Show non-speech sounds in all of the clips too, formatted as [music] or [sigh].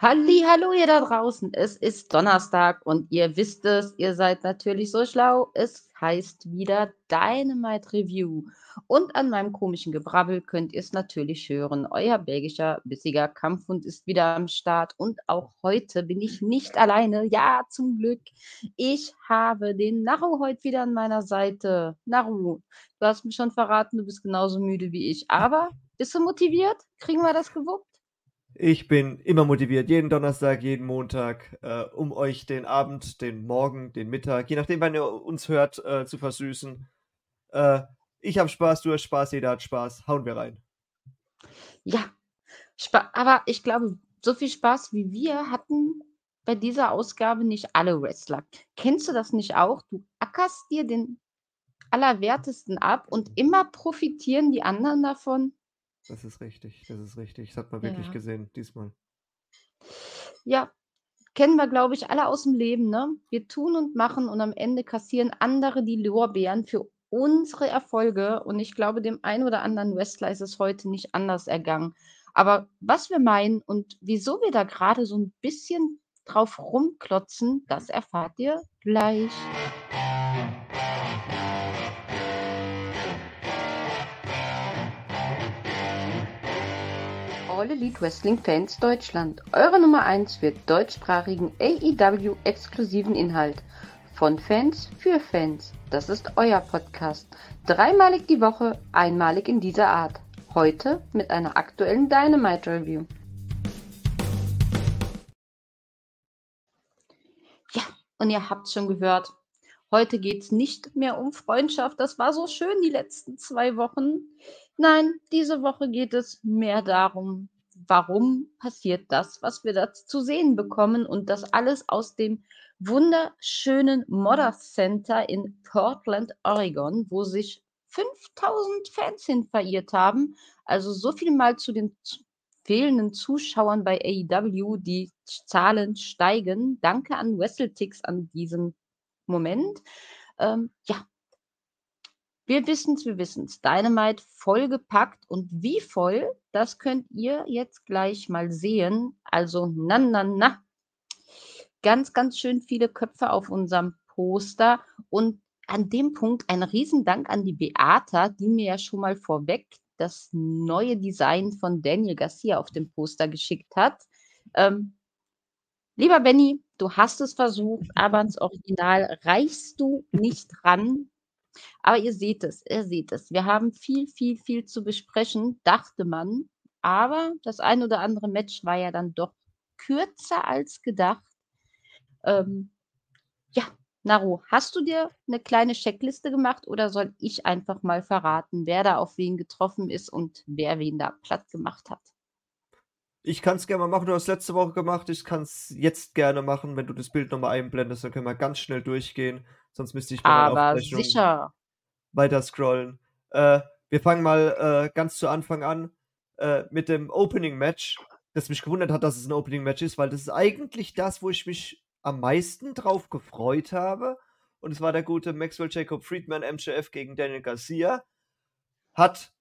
Halli, hallo ihr da draußen. Es ist Donnerstag und ihr wisst es, ihr seid natürlich so schlau. Es heißt wieder Dynamite Review. Und an meinem komischen Gebrabbel könnt ihr es natürlich hören. Euer belgischer, bissiger Kampfhund ist wieder am Start. Und auch heute bin ich nicht alleine. Ja, zum Glück. Ich habe den Naru heute wieder an meiner Seite. Naru, du hast mir schon verraten, du bist genauso müde wie ich. Aber bist du motiviert? Kriegen wir das gewuppt? Ich bin immer motiviert, jeden Donnerstag, jeden Montag, äh, um euch den Abend, den Morgen, den Mittag, je nachdem, wann ihr uns hört, äh, zu versüßen. Äh, ich habe Spaß, du hast Spaß, jeder hat Spaß. Hauen wir rein. Ja, Spa aber ich glaube, so viel Spaß wie wir hatten bei dieser Ausgabe nicht alle Wrestler. Kennst du das nicht auch? Du ackerst dir den Allerwertesten ab und immer profitieren die anderen davon? Das ist richtig, das ist richtig. Das hat man wirklich Ja. gesehen diesmal. Ja, kennen wir, glaube ich, alle aus dem Leben, ne? Wir tun und machen und am Ende kassieren andere die Lorbeeren für unsere Erfolge und ich glaube, dem einen oder anderen Wrestler ist es heute nicht anders ergangen. Aber was wir meinen und wieso wir da gerade so ein bisschen drauf rumklotzen, das erfahrt ihr gleich. All Elite Wrestling Fans Deutschland. Eure Nummer 1 für deutschsprachigen AEW-exklusiven Inhalt. Von Fans für Fans. Das ist euer Podcast. Dreimalig die Woche, einmalig in dieser Art. Heute mit einer aktuellen Dynamite Review. Ja, und ihr habt schon gehört, heute geht es nicht mehr um Freundschaft. Das war so schön die letzten zwei Wochen. Nein, diese Woche geht es mehr darum, warum passiert das, was wir da zu sehen bekommen und das alles aus dem wunderschönen Modder Center in Portland, Oregon, wo sich 5000 Fans hin verirrt haben. Also so viel mal zu den fehlenden Zuschauern bei AEW. Die Zahlen steigen. Danke an WrestleTix an diesem Moment. Ähm, ja, wir wissen's, wir wissen's. Dynamite vollgepackt und wie voll, das könnt ihr jetzt gleich mal sehen. Also, na, na, na. Ganz, ganz schön viele Köpfe auf unserem Poster und an dem Punkt ein Riesendank an die Beata, die mir ja schon mal vorweg das neue Design von Daniel Garcia auf dem Poster geschickt hat. Ähm, lieber Benny, du hast es versucht, aber ans Original reichst du nicht ran. Aber ihr seht es, ihr seht es. Wir haben viel, viel, viel zu besprechen, dachte man. Aber das ein oder andere Match war ja dann doch kürzer als gedacht. Ähm, ja, Naru, hast du dir eine kleine Checkliste gemacht oder soll ich einfach mal verraten, wer da auf wen getroffen ist und wer wen da platt gemacht hat? Ich kann es gerne mal machen, du hast letzte Woche gemacht, ich kann es jetzt gerne machen, wenn du das Bild nochmal einblendest, dann können wir ganz schnell durchgehen, sonst müsste ich bei Aber sicher. weiter scrollen. Äh, wir fangen mal äh, ganz zu Anfang an äh, mit dem Opening Match, das mich gewundert hat, dass es ein Opening Match ist, weil das ist eigentlich das, wo ich mich am meisten drauf gefreut habe. Und es war der gute Maxwell Jacob Friedman MJF gegen Daniel Garcia. Hat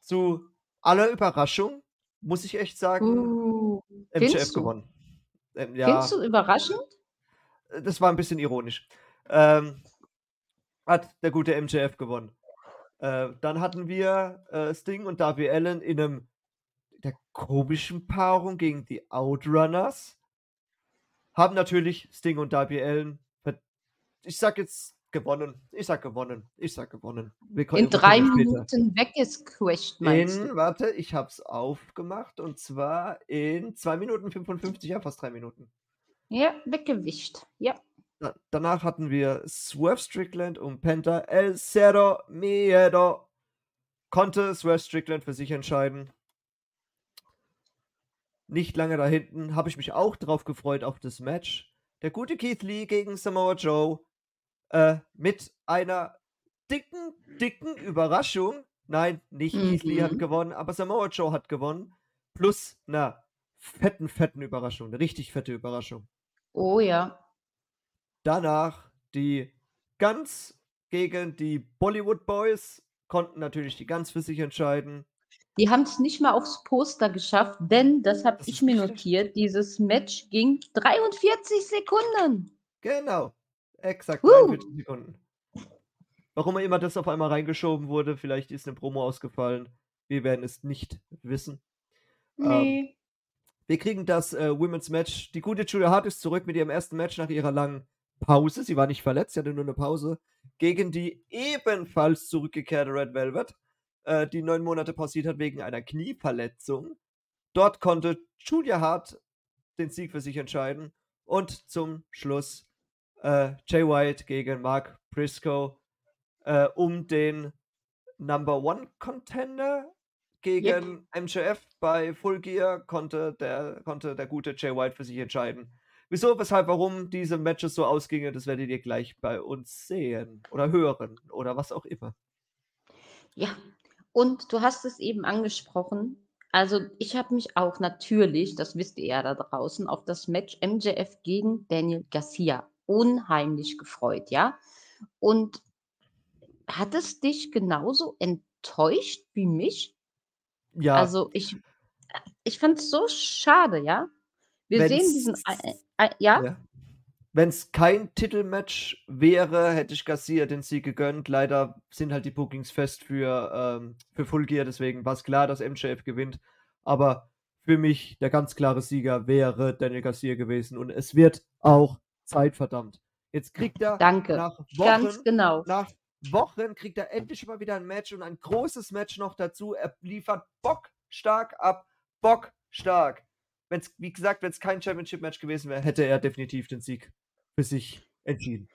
zu aller Überraschung, muss ich echt sagen, Uh, MJF gewonnen. Ähm, ja, Findest du überraschend? das war ein bisschen ironisch. Ähm, hat der gute MJF gewonnen. Äh, dann hatten wir äh, Sting und Darby Allen in einem der komischen Paarung gegen die Outrunners. Haben natürlich Sting und Darby Allen, ich sag jetzt gewonnen. Ich sag gewonnen. Ich sag gewonnen. In drei. Minuten weggesquasht, meinst In, du? warte, ich hab's aufgemacht und zwar in 2 Minuten 55, ja, fast 3 Minuten. Ja, weggewischt. Ja. Da, danach hatten wir Swerve Strickland und Penta El Cero Miedo. Konnte Swerve Strickland für sich entscheiden. Nicht lange da hinten habe ich mich auch drauf gefreut auf das Match. Der gute Keith Lee gegen Samoa Joe. Äh, mit einer dicken, dicken Überraschung. Nein, nicht Keith Lee hat Mhm. gewonnen, aber Samoa Joe hat gewonnen. Plus einer fetten, fetten Überraschung. Eine richtig fette Überraschung. Oh ja. Danach die Guns gegen die Bollywood Boys konnten natürlich die Guns für sich entscheiden. Die haben es nicht mal aufs Poster geschafft, denn, das habe ich mir notiert, dieses Match ging 43 Sekunden. Genau, exakt 43 Sekunden. Warum immer das auf einmal reingeschoben wurde, vielleicht ist eine Promo ausgefallen. Wir werden es nicht wissen. Ähm, nee. Ähm, wir kriegen das äh, Women's Match. Die gute Julia Hart ist zurück mit ihrem ersten Match nach ihrer langen Pause. Sie war nicht verletzt, sie hatte nur eine Pause. Gegen die ebenfalls zurückgekehrte Red Velvet, äh, die neun Monate pausiert hat wegen einer Knieverletzung. Dort konnte Julia Hart den Sieg für sich entscheiden. Und zum Schluss äh, Jay White gegen Mark Briscoe äh, um den Number One Contender gegen yep. MJF bei Full Gear konnte der, konnte der gute Jay White für sich entscheiden. Wieso, weshalb, warum diese Matches so ausgingen, das werdet ihr gleich bei uns sehen oder hören oder was auch immer. Ja, und du hast es eben angesprochen. Also ich habe mich auch natürlich, das wisst ihr ja da draußen, auf das Match MJF gegen Daniel Garcia unheimlich gefreut, ja. Und hat es dich genauso enttäuscht wie mich? Ja. Also ich, ich fand es so schade, ja. Wir Wenn's, sehen diesen, äh, ja. ja. Wenn es kein Titelmatch wäre, hätte ich Garcia den Sieg gegönnt. Leider sind halt die Bookings fest für, ähm, für Full Gear, deswegen war es klar, dass MJF gewinnt. Aber für mich der ganz klare Sieger wäre Daniel Garcia gewesen. Und es wird auch Zeit, verdammt. Jetzt kriegt er Danke. nach Wochen, ganz genau. nach Wochen kriegt er endlich mal wieder ein Match und ein großes Match noch dazu. Er liefert bockstark ab, bockstark. Wenn's, wie gesagt, wenn es kein Championship-Match gewesen wäre, hätte er definitiv den Sieg für sich entschieden.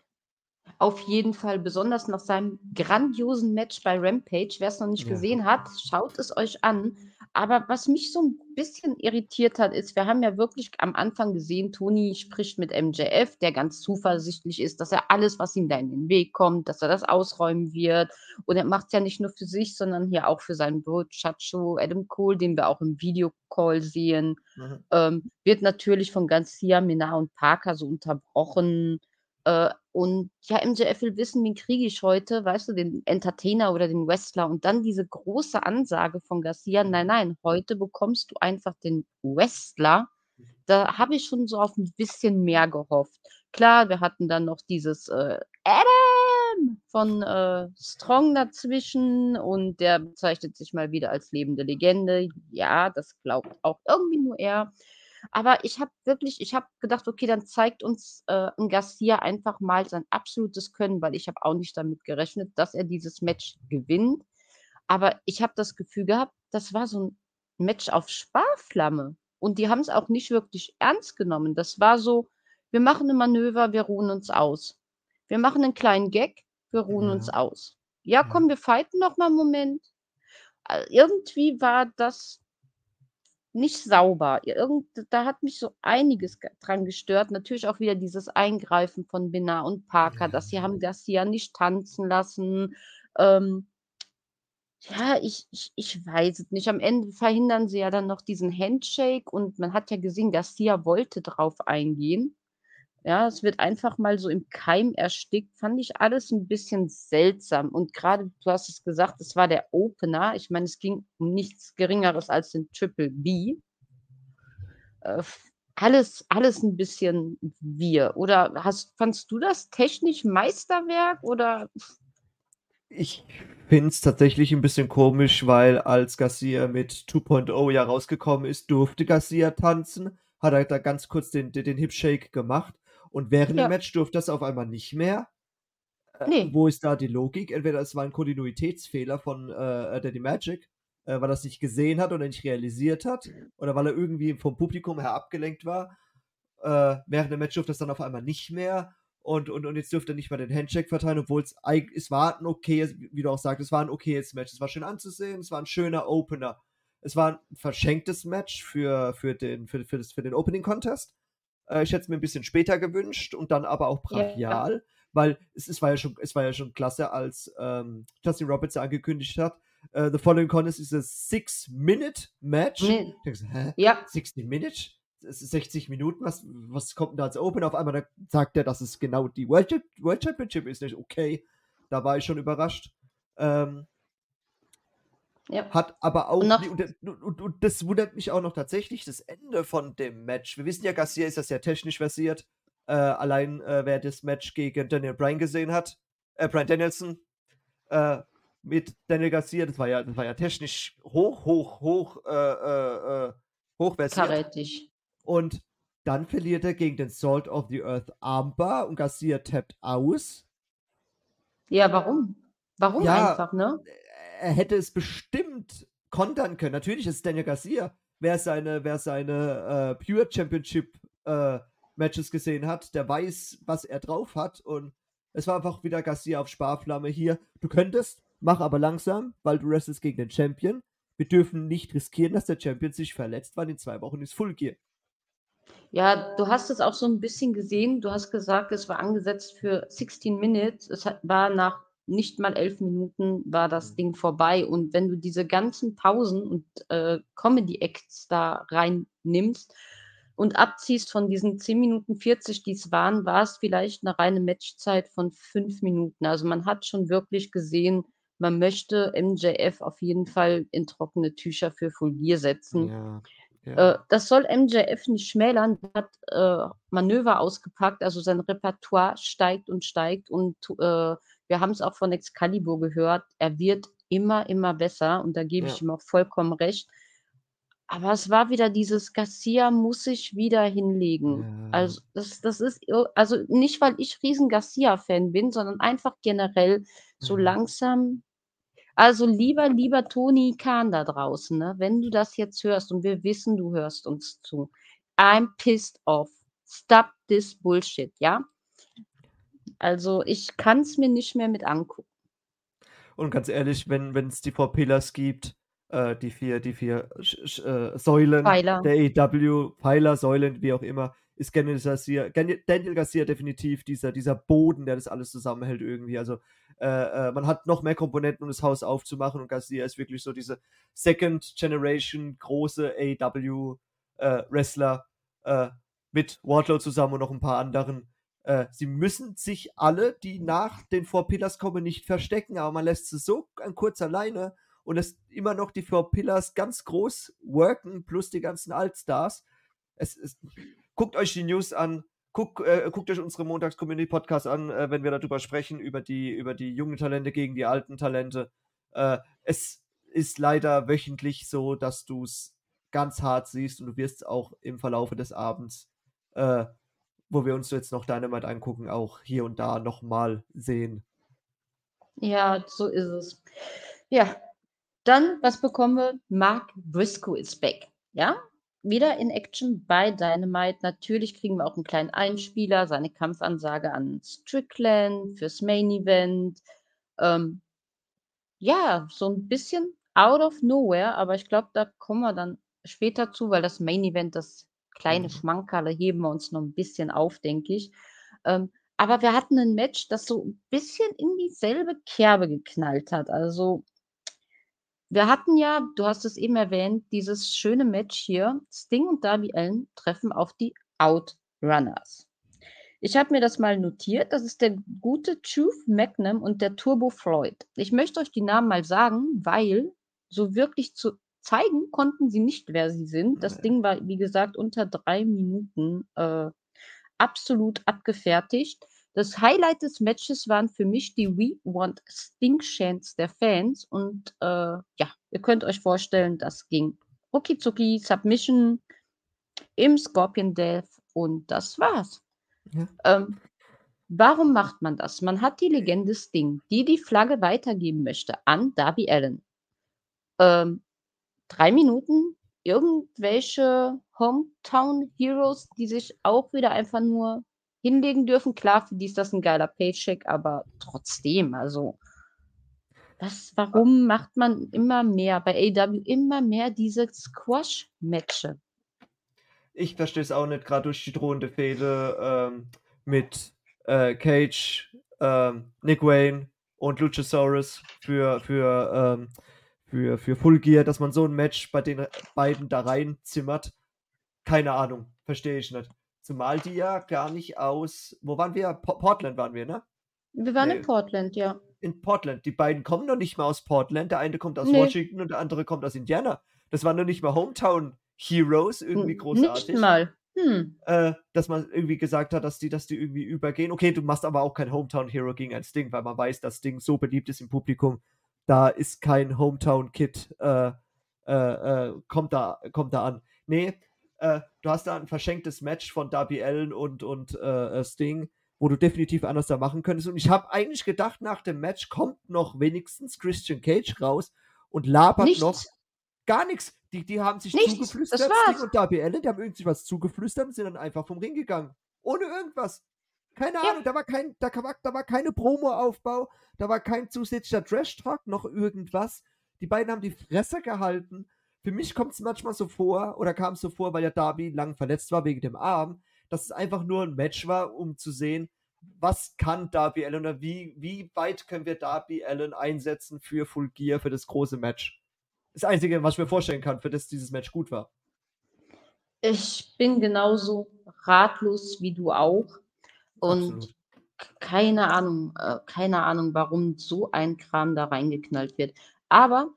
Auf jeden Fall, besonders nach seinem grandiosen Match bei Rampage. Wer es noch nicht ja. gesehen hat, schaut es euch an. Aber was mich so ein bisschen irritiert hat, ist, wir haben ja wirklich am Anfang gesehen, Tony spricht mit MJF, der ganz zuversichtlich ist, dass er alles, was ihm da in den Weg kommt, dass er das ausräumen wird. Und er macht es ja nicht nur für sich, sondern hier auch für seinen Bro Chacho Adam Cole, den wir auch im Videocall sehen. Mhm. Ähm, wird natürlich von Garcia, Minar und Parker so unterbrochen. Äh, und ja, MJF will wissen, wen kriege ich heute, weißt du, den Entertainer oder den Wrestler und dann diese große Ansage von Garcia, nein, nein, heute bekommst du einfach den Wrestler. Da habe ich schon so auf ein bisschen mehr gehofft. Klar, wir hatten dann noch dieses äh, Adam von äh, Strong dazwischen und der bezeichnet sich mal wieder als lebende Legende. Ja, das glaubt auch irgendwie nur er. Aber ich habe wirklich, ich habe gedacht, okay, dann zeigt uns äh, ein Garcia einfach mal sein absolutes Können, weil ich habe auch nicht damit gerechnet, dass er dieses Match gewinnt. Aber ich habe das Gefühl gehabt, das war so ein Match auf Sparflamme. Und die haben es auch nicht wirklich ernst genommen. Das war so, wir machen ein Manöver, wir ruhen uns aus. Wir machen einen kleinen Gag, wir ruhen ja. uns aus. Ja, komm, wir fighten noch mal einen Moment. Äh, irgendwie war das nicht sauber. Irgend, da hat mich so einiges dran gestört. Natürlich auch wieder dieses Eingreifen von Binna und Parker, dass sie haben das ja nicht tanzen lassen. Ähm, ja, ich, ich, ich weiß es nicht. Am Ende verhindern sie ja dann noch diesen Handshake und man hat ja gesehen, Garcia wollte drauf eingehen. Ja, es wird einfach mal so im Keim erstickt. Fand ich alles ein bisschen seltsam. Und gerade, du hast es gesagt, es war der Opener. Ich meine, es ging um nichts Geringeres als den Triple B. Äh, alles, alles ein bisschen wir. Oder hast, fandst du das technisch Meisterwerk oder? Ich finde es tatsächlich ein bisschen komisch, weil als Garcia mit 2.0 ja rausgekommen ist, durfte Garcia tanzen, hat er da ganz kurz den, den, den Hip Shake gemacht und während ja. dem Match durfte das auf einmal nicht mehr. Äh, nee. Wo ist da die Logik? Entweder es war ein Kontinuitätsfehler von äh, Daddy Magic, äh, weil er es nicht gesehen hat oder nicht realisiert hat, oder weil er irgendwie vom Publikum her abgelenkt war. Äh, während dem Match durfte es dann auf einmal nicht mehr. Und, und, und jetzt dürfte er nicht mal den Handshake verteilen, obwohl es es war ein okayes, wie du auch sagst, es war ein okayes Match. Es war schön anzusehen, es war ein schöner Opener. Es war ein verschenktes Match für, für, den, für, für, das, für den Opening Contest. Äh, ich hätte es mir ein bisschen später gewünscht und dann aber auch brachial, ja. weil es, es, war ja schon, es war ja schon klasse, als ähm, Justin Roberts angekündigt hat, uh, The Following Contest ist a Six-Minute-Match. Hä? Ja. 60 Minutes? 60 Minuten, was, was kommt denn da als Open? Auf einmal sagt er, dass es genau die World, World Championship ist. Nicht okay, da war ich schon überrascht. Ähm, Ja. Hat aber auch Und noch und und und das wundert mich auch noch tatsächlich, das Ende von dem Match. Wir wissen ja, Garcia ist ja sehr technisch versiert. Äh, allein, äh, wer das Match gegen Daniel Bryan gesehen hat äh, Bryan Danielson, äh, mit Daniel Garcia, das war ja das war ja technisch hoch, hoch, hoch, äh, äh, äh, hochversiert. Karätig. Und dann verliert er gegen den Salt of the Earth Armbar und Garcia tappt aus. Ja, warum? Warum Ja, einfach, ne? Er hätte es bestimmt kontern können. Natürlich ist Daniel Garcia. Wer seine wer seine, äh, Pure Championship, äh, Matches gesehen hat, der weiß, was er drauf hat und es war einfach wieder Garcia auf Sparflamme hier: „Du könntest, mach aber langsam, weil du wrestelst gegen den Champion. Wir dürfen nicht riskieren, dass der Champion sich verletzt, weil in 2 Wochen ist Full Gear.“ Ja, du hast es auch so 'n bisschen gesehen. Du hast gesagt, es war angesetzt für 16 Minutes. Es war nach nicht mal 11 Minuten war das Mhm. Ding vorbei. Und wenn du diese ganzen Pausen und, äh, Comedy Acts da reinnimmst und abziehst von diesen 10 Minuten 40, die's waren, war es vielleicht 'ne reine Matchzeit von 5 Minuten. Also, man hat schon wirklich gesehen, man möchte MJF auf jeden Fall in trockene Tücher für Full Gear setzen. Ja, Äh, ja. das soll MJF nicht schmälern. Hat, äh, Manöver ausgepackt, also sein Repertoire steigt und steigt und, äh, wir haben's auch von Excalibur gehört, er wird immer, immer besser und da gebe ich Ja. ihm auch vollkommen recht. Aber es war wieder dieses: Garcia muss sich wieder hinlegen. Ja. Also, das das ist also, nicht, weil ich riesen Garcia-Fan bin, sondern einfach generell so Mhm. langsam also, lieber lieber Tony Khan da draußen, ne, wenn du das jetzt hörst und wir wissen, du hörst uns zu. I'm pissed off. Stop this bullshit, ja? Also, ich kann's mir nicht mehr mit angucken. Und ganz ehrlich, wenn wenn's die 4 Pillars gibt, äh, die 4 die 4 sch sch äh, Säulen Pfeiler. der AEW, Pfeiler, Säulen, wie auch immer, ist Daniel Garcia Daniel Garcia definitiv dieser dieser Boden, der das alles zusammenhält irgendwie. Also, äh, äh, man hat noch mehr Komponenten, um das Haus aufzumachen und Garcia ist wirklich so diese Second Generation große AEW, äh, Wrestler, mit Wardlow zusammen und noch 'n paar anderen. Äh, sie müssen sich alle, die nach den 4 Pillars kommen, nicht verstecken, aber man lässt sie so an kurzer Leine und lässt immer noch die 4 Pillars ganz groß worken plus die ganzen Altstars. Es ist guckt euch die News an, guckt äh, guckt euch unsere Montags-Community-Podcasts an, äh, wenn wir da drüber sprechen, über die über die jungen Talente gegen die alten Talente. Äh, es ist leider wöchentlich so, dass du's ganz hart siehst und du wirst's auch im Verlaufe des Abends, äh, wo wir uns jetzt noch Dynamite angucken, auch hier und da noch mal sehen. Ja, so ist es. Ja, dann, was bekommen wir? Mark Briscoe is back, ja? Wieder in Action bei Dynamite. Natürlich kriegen wir auch 'n kleinen Einspieler, seine Kampfansage an Strickland fürs Main Event. Ähm, ja, so 'n bisschen out of nowhere, aber ich glaube, da kommen wir dann später zu, weil das Main Event, das kleine Mhm. Schmankerle heben wir uns noch 'n bisschen auf, denke ich. Ähm, aber wir hatten 'nen Match, das so 'n bisschen in dieselbe Kerbe geknallt hat. Also wir hatten ja, du hast es eben erwähnt, dieses schöne Match hier. Sting und Darby Allin treffen auf die Outrunners. Ich habe mir das mal notiert. Das ist der gute Truth Magnum und der Turbo Floyd. Ich möchte euch die Namen mal sagen, weil so wirklich zu zeigen konnten sie nicht, wer sie sind. Das. Ding war, wie gesagt, unter 3 Minuten, äh, absolut abgefertigt. Das Highlight des Matches waren für mich die „We Want Sting“ Chants der Fans und, äh, ja, ihr könnt euch vorstellen, das ging rucki zucki, Submission im Scorpion Death und das war's. Ja. Ähm, warum macht man das? Man hat die Legende Sting, die die Flagge weitergeben möchte an Darby Allin. Ähm, 3 Minuten, irgendwelche Hometown Heroes, die sich auch wieder einfach nur hinlegen dürfen. Klar, für die ist das 'n geiler Paycheck, aber trotzdem, also was warum macht man immer mehr bei AEW immer mehr diese Squash-Matche? Ich verstehe es auch nicht, grad durch die drohende Fehde, ähm, mit, äh, Cage, ähm, Nick Wayne und Luchasaurus für für, ähm für für Full Gear, dass man so 'n Match bei den beiden da reinzimmert. Keine Ahnung, verstehe ich nicht. Zumal die ja gar nicht aus wo waren wir? Po Portland waren wir, ne? Wir waren in Ne. Portland, ja. in Portland. Die beiden kommen noch nicht mal aus Portland. Der eine kommt aus Nee. Washington und der andere kommt aus Indiana. Das waren noch nicht mal Hometown Heroes, irgendwie N- großartig. Nicht mal. Hm. Äh, dass man irgendwie gesagt hat, dass die, dass die irgendwie übergehen. Okay, du machst aber auch kein Hometown Hero gegen ein Sting, weil man weiß, dass Sting so beliebt ist im Publikum. Da ist kein Hometown Kid, äh, äh, äh, kommt, da, kommt da an. Nee, äh, du hast da ein verschenktes Match von Darby Allen und, und äh, Sting, wo du definitiv anders da machen könntest. Und ich habe eigentlich gedacht, nach dem Match kommt noch wenigstens Christian Cage raus und labert noch Nichts. gar nichts. Die, die haben sich Nichts, zugeflüstert, Sting und Darby Allen, die haben irgendwie was zugeflüstert und sind dann einfach vom Ring gegangen. Ohne irgendwas. Keine Ja. Ahnung, da war, kein, da, da war keine Promo-Aufbau, da war kein zusätzlicher Trash-Talk, noch irgendwas. Die beiden haben die Fresse gehalten. Für mich kommt es manchmal so vor, oder kam es so vor, weil ja Darby lang verletzt war wegen dem Arm, dass es einfach nur ein Match war, um zu sehen, was kann Darby Allen oder wie, wie weit können wir Darby Allen einsetzen für Full Gear, für das große Match. Das Einzige, was ich mir vorstellen kann, für das dieses Match gut war. Ich bin genauso ratlos wie du auch. Und Absolut. keine Ahnung, äh, keine Ahnung, warum so ein Kram da reingeknallt wird. Aber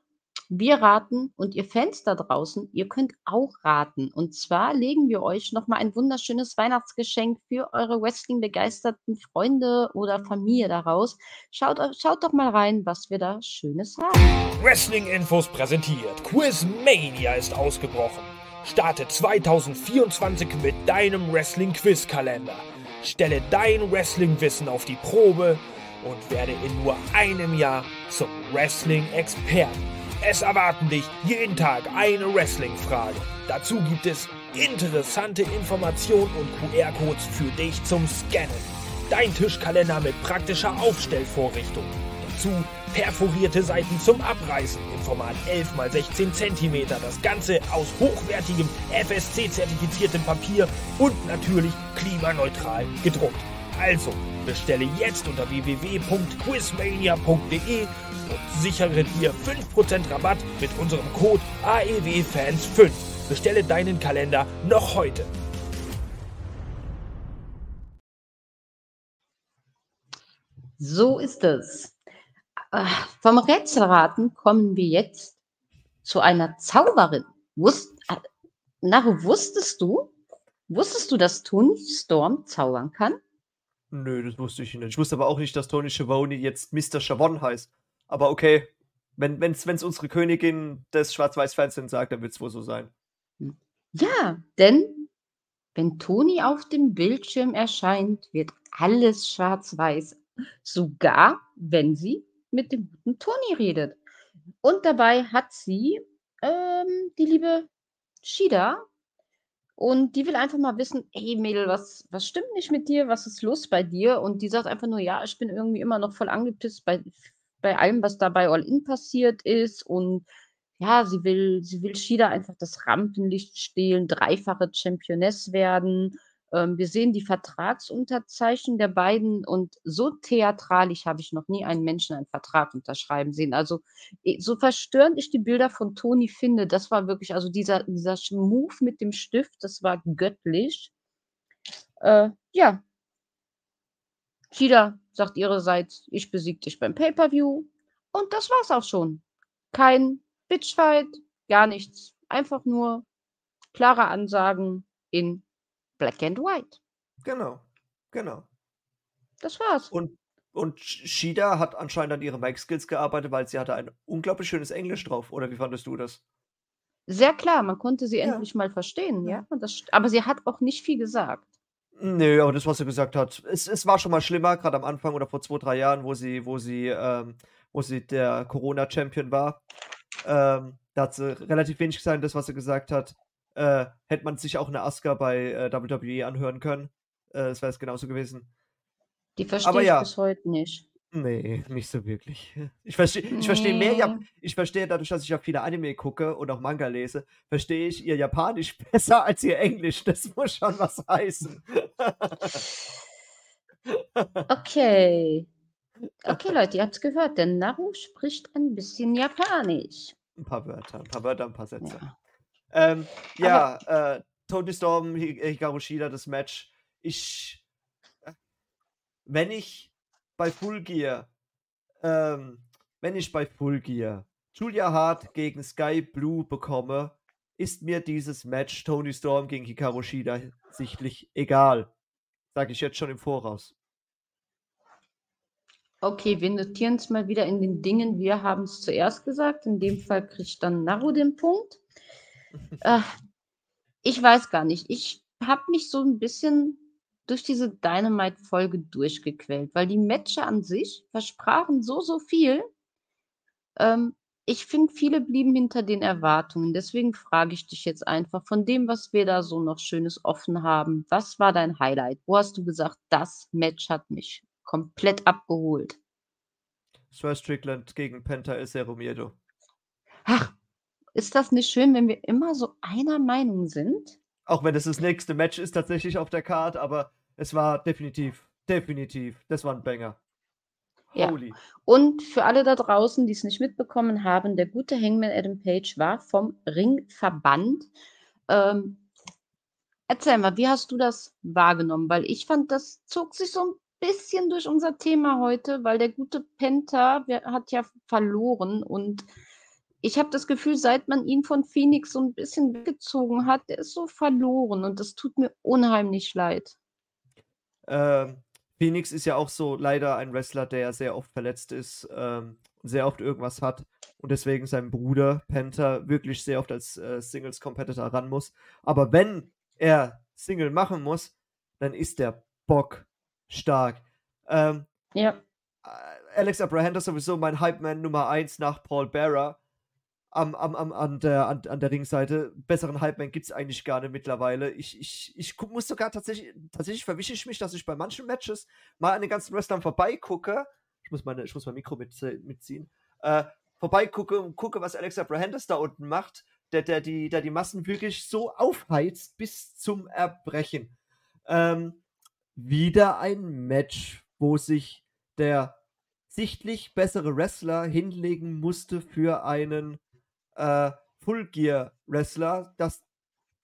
wir raten und ihr Fans da draußen, ihr könnt auch raten. Und zwar legen wir euch nochmal ein wunderschönes Weihnachtsgeschenk für eure Wrestling-begeisterten Freunde oder Familie daraus. Schaut, schaut doch mal rein, was wir da Schönes haben. Wrestling Infos präsentiert. Quizmania ist ausgebrochen. Starte 2024 mit deinem Wrestling Quiz Kalender. Stelle dein Wrestling Wissen auf die Probe und werde in nur einem Jahr zum Wrestling Experten. Es erwarten dich jeden Tag eine Wrestling Frage. Dazu gibt es interessante Informationen und QR-Codes für dich zum Scannen. Dein Tischkalender mit praktischer Aufstellvorrichtung. Dazu perforierte Seiten zum Abreißen im Format 11 x 16 cm. Das Ganze aus hochwertigem FSC-zertifiziertem Papier und natürlich klimaneutral gedruckt. Also bestelle jetzt unter www.quizmania.de und sichere dir 5% Rabatt mit unserem Code E AEWFans5. Bestelle deinen Kalender noch heute. So ist es. Äh, vom Rätselraten kommen wir jetzt zu einer Zauberin. Wusst, äh, Naru, wusstest du, wusstest du, dass Tony Storm zaubern kann? Nö, das wusste ich nicht. Ich wusste aber auch nicht, dass Tony Schiavone jetzt Mr. Chavon heißt. Aber okay, wenn es wenn's unsere Königin des Schwarz-Weiß-Fernsehens sagt, dann wird es wohl so sein. Ja, denn wenn Toni auf dem Bildschirm erscheint, wird alles schwarz-weiß. Sogar wenn sie mit dem guten Toni redet. Und dabei hat sie ähm, die liebe Shida. Und die will einfach mal wissen, ey Mädel, was, was stimmt nicht mit dir? Was ist los bei dir? Und die sagt einfach nur, ja, ich bin irgendwie immer noch voll angepisst bei, bei allem, was da bei All In passiert ist. Und ja, sie will, sie will Shida einfach das Rampenlicht stehlen, dreifache Championess werden. Ähm, wir sehen die Vertragsunterzeichen der beiden und so theatralisch habe ich noch nie einen Menschen einen Vertrag unterschreiben sehen. Also so verstörend ich die Bilder von Toni finde, das war wirklich, also dieser, dieser Move mit dem Stift, das war göttlich. Äh, ja. Shida sagt ihrerseits, ich besieg dich beim Pay-Per-View. Und das war's auch schon. Kein Bitchfight, gar nichts. Einfach nur klare Ansagen in Black and White. Genau, genau. Das war's. Und, und Shida hat anscheinend an ihren Mic-Skills gearbeitet, weil sie hatte ein unglaublich schönes Englisch drauf. Oder wie fandest du das? Sehr klar, man konnte sie Ja. endlich mal verstehen, ja. Ja. Das, aber sie hat auch nicht viel gesagt. Nö, aber das, was sie gesagt hat, es, es war schon mal schlimmer, gerade am Anfang oder vor zwei, drei Jahren, wo sie, wo sie, ähm, wo sie der Corona-Champion war. Ähm, da hat sie relativ wenig gesagt, das, was sie gesagt hat. Äh, hätte man sich auch eine Asuka bei äh, WWE anhören können. Äh, das wäre es genauso gewesen. Die verstehe ich ja. bis heute nicht. Nee, nicht so wirklich. Ich verstehe ich versteh mehr, ja, Nee. ich verstehe dadurch, dass ich ja viele Anime gucke und auch Manga lese, verstehe ich ihr Japanisch [laughs] besser als ihr Englisch. Das muss schon was heißen. Okay. Okay, [laughs] Leute, ihr habt's gehört, denn Naru spricht ein bisschen Japanisch. Ein paar Wörter, ein paar Wörter, ein paar Sätze. Ja. Ähm, ja, äh, Tony Storm, Hi- Hikaru Shida, das Match. Ich, äh, wenn ich bei Full Gear ähm, wenn ich bei Full Gear Julia Hart gegen Sky Blue bekomme, ist mir dieses Match Tony Storm gegen Hikaru Shida sichtlich egal. Sage ich jetzt schon im Voraus. Okay, wir notieren es mal wieder in den Dingen. Wir haben es zuerst gesagt. In dem Fall kriegt dann Naru den Punkt. Äh, ich weiß gar nicht. Ich habe mich so ein bisschen durch diese Dynamite-Folge durchgequält, weil die Matches an sich versprachen so, so viel. Ähm, ich finde, viele blieben hinter den Erwartungen. Deswegen frage ich dich jetzt einfach von dem, was wir da so noch Schönes offen haben. Was war dein Highlight? Wo hast du gesagt, das Match hat mich komplett abgeholt? Swear Strickland gegen Penta El. Ach, ist das nicht schön, wenn wir immer so einer Meinung sind? Auch wenn es das nächste Match ist tatsächlich auf der Card, aber es war definitiv, definitiv, das war ein Banger. Ja. Und für alle da draußen, die es nicht mitbekommen haben, der gute Hangman Adam Page war vom Ringverband. Ähm, erzähl mal, wie hast du das wahrgenommen? Weil ich fand, das zog sich so ein bisschen durch unser Thema heute, weil der gute Penta hat ja verloren und ich habe das Gefühl, seit man ihn von Phoenix so ein bisschen weggezogen hat, der ist so verloren und das tut mir unheimlich leid. Ähm, Phoenix ist ja auch so leider ein Wrestler, der sehr oft verletzt ist ähm, und sehr oft irgendwas hat und deswegen sein Bruder Penta wirklich sehr oft als äh, Singles-Competitor ran muss. Aber wenn er Single machen muss, dann ist der Bock stark. Ähm, ja. Alex Abraham ist sowieso mein Hype-Man Nummer 1 nach Paul Bearer am, am, am, an, der, an, an der Ringseite. Besseren Hype-Man gibt es eigentlich gar nicht mittlerweile. Ich, ich, ich guck, muss sogar tatsächlich, tatsächlich verwische ich mich, dass ich bei manchen Matches mal an den ganzen Wrestlern vorbeigucke. Ich muss, meine, ich muss mein Mikro mit, mitziehen. Äh, vorbeigucke und gucke, was Alexa Brahandes da unten macht, der, der, die, der die Massen wirklich so aufheizt bis zum Erbrechen. Ähm, wieder ein Match, wo sich der sichtlich bessere Wrestler hinlegen musste für einen äh, Full Gear Wrestler, das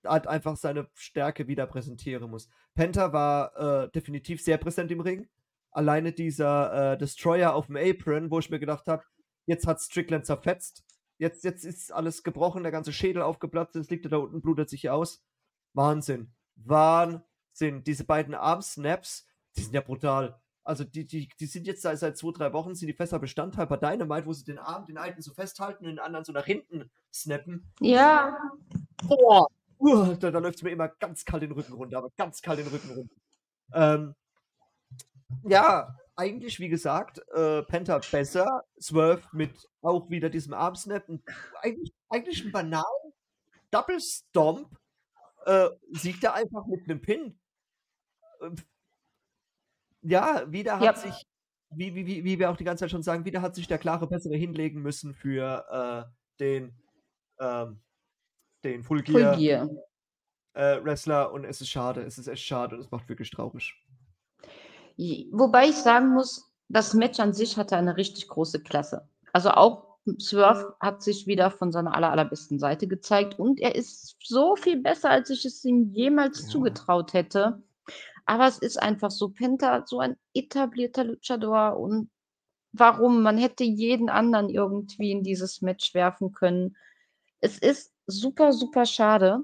halt einfach seine Stärke wieder präsentieren muss. Penta war äh, definitiv sehr präsent im Ring. Alleine dieser äh, Destroyer auf dem Apron, wo ich mir gedacht habe, jetzt hat Strickland zerfetzt. Jetzt, jetzt ist alles gebrochen, der ganze Schädel aufgeplatzt, jetzt liegt er da unten, blutet sich aus. Wahnsinn. Wahnsinn. Diese beiden Arm-Snaps, die sind ja brutal. Also die, die, die sind jetzt seit, seit zwei, drei Wochen, sind die fester Bestandteil bei Dynamite, wo sie den Arm, den alten so festhalten und den anderen so nach hinten snappen. Ja. Boah. Uh, da, da läuft es mir immer ganz kalt den Rücken runter, aber ganz kalt den Rücken runter. Ähm, ja, eigentlich, wie gesagt, äh, Penta besser. Swerve mit auch wieder diesem Armsnap. Eigentlich, eigentlich ein banalen Double Stomp. Äh, siegt er einfach mit einem Pin. Ja, wieder hat ja. sich, wie, wie, wie wir auch die ganze Zeit schon sagen, wieder hat sich der klare Bessere hinlegen müssen für äh, den, ähm, den Full Gear, Full Gear. Äh, Wrestler und es ist schade, es ist echt schade und es macht wirklich traurig. Wobei ich sagen muss, das Match an sich hatte eine richtig große Klasse. Also auch Swerve hat sich wieder von seiner aller, allerbesten Seite gezeigt und er ist so viel besser, als ich es ihm jemals ja. zugetraut hätte. Aber es ist einfach so, Penta so ein etablierter Luchador und warum? Man hätte jeden anderen irgendwie in dieses Match werfen können. Es ist super, super schade.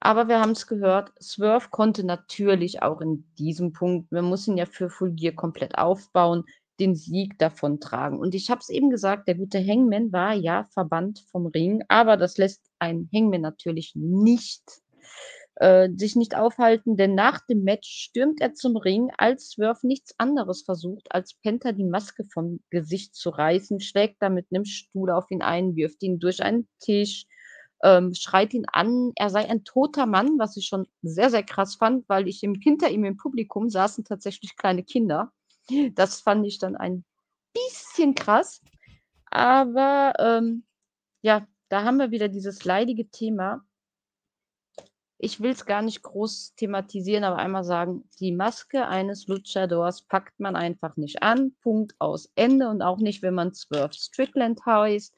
Aber wir haben es gehört, Swerve konnte natürlich auch in diesem Punkt, man muss ihn ja für Full Gear komplett aufbauen, den Sieg davon tragen. Und ich habe es eben gesagt, der gute Hangman war ja verbannt vom Ring, aber das lässt ein Hangman natürlich nicht äh, sich nicht aufhalten, denn nach dem Match stürmt er zum Ring, als Swerve nichts anderes versucht, als Penta die Maske vom Gesicht zu reißen, schlägt da mit einem Stuhl auf ihn ein, wirft ihn durch einen Tisch, ähm, schreit ihn an, er sei ein toter Mann, was ich schon sehr, sehr krass fand, weil ich im, hinter ihm im Publikum saßen tatsächlich kleine Kinder. Das fand ich dann ein bisschen krass. Aber ähm, ja, da haben wir wieder dieses leidige Thema, ich will es gar nicht groß thematisieren, aber einmal sagen, die Maske eines Luchadors packt man einfach nicht an. Punkt aus Ende. Und auch nicht, wenn man Swerve Strickland heißt.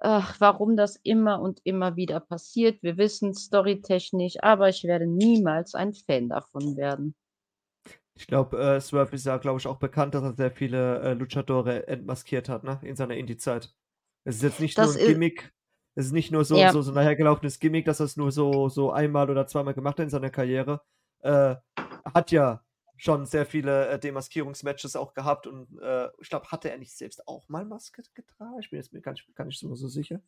Ach, warum das immer und immer wieder passiert, wir wissen storytechnisch, aber ich werde niemals ein Fan davon werden. Ich glaube, äh, Swerve ist ja, glaube ich, auch bekannt, dass er sehr viele äh, Luchadore entmaskiert hat, ne? In seiner Indie-Zeit. Es ist jetzt nicht Das nur ein Gimmick. Es ist nicht nur so, Ja. so, so ein dahergelaufenes Gimmick, dass er es nur so, so einmal oder zweimal gemacht hat in seiner Karriere. Äh, hat ja schon sehr viele äh, Demaskierungsmatches auch gehabt und äh, ich glaube, hatte er nicht selbst auch mal Maske getragen? Ich bin jetzt mir gar nicht, gar nicht so, so sicher.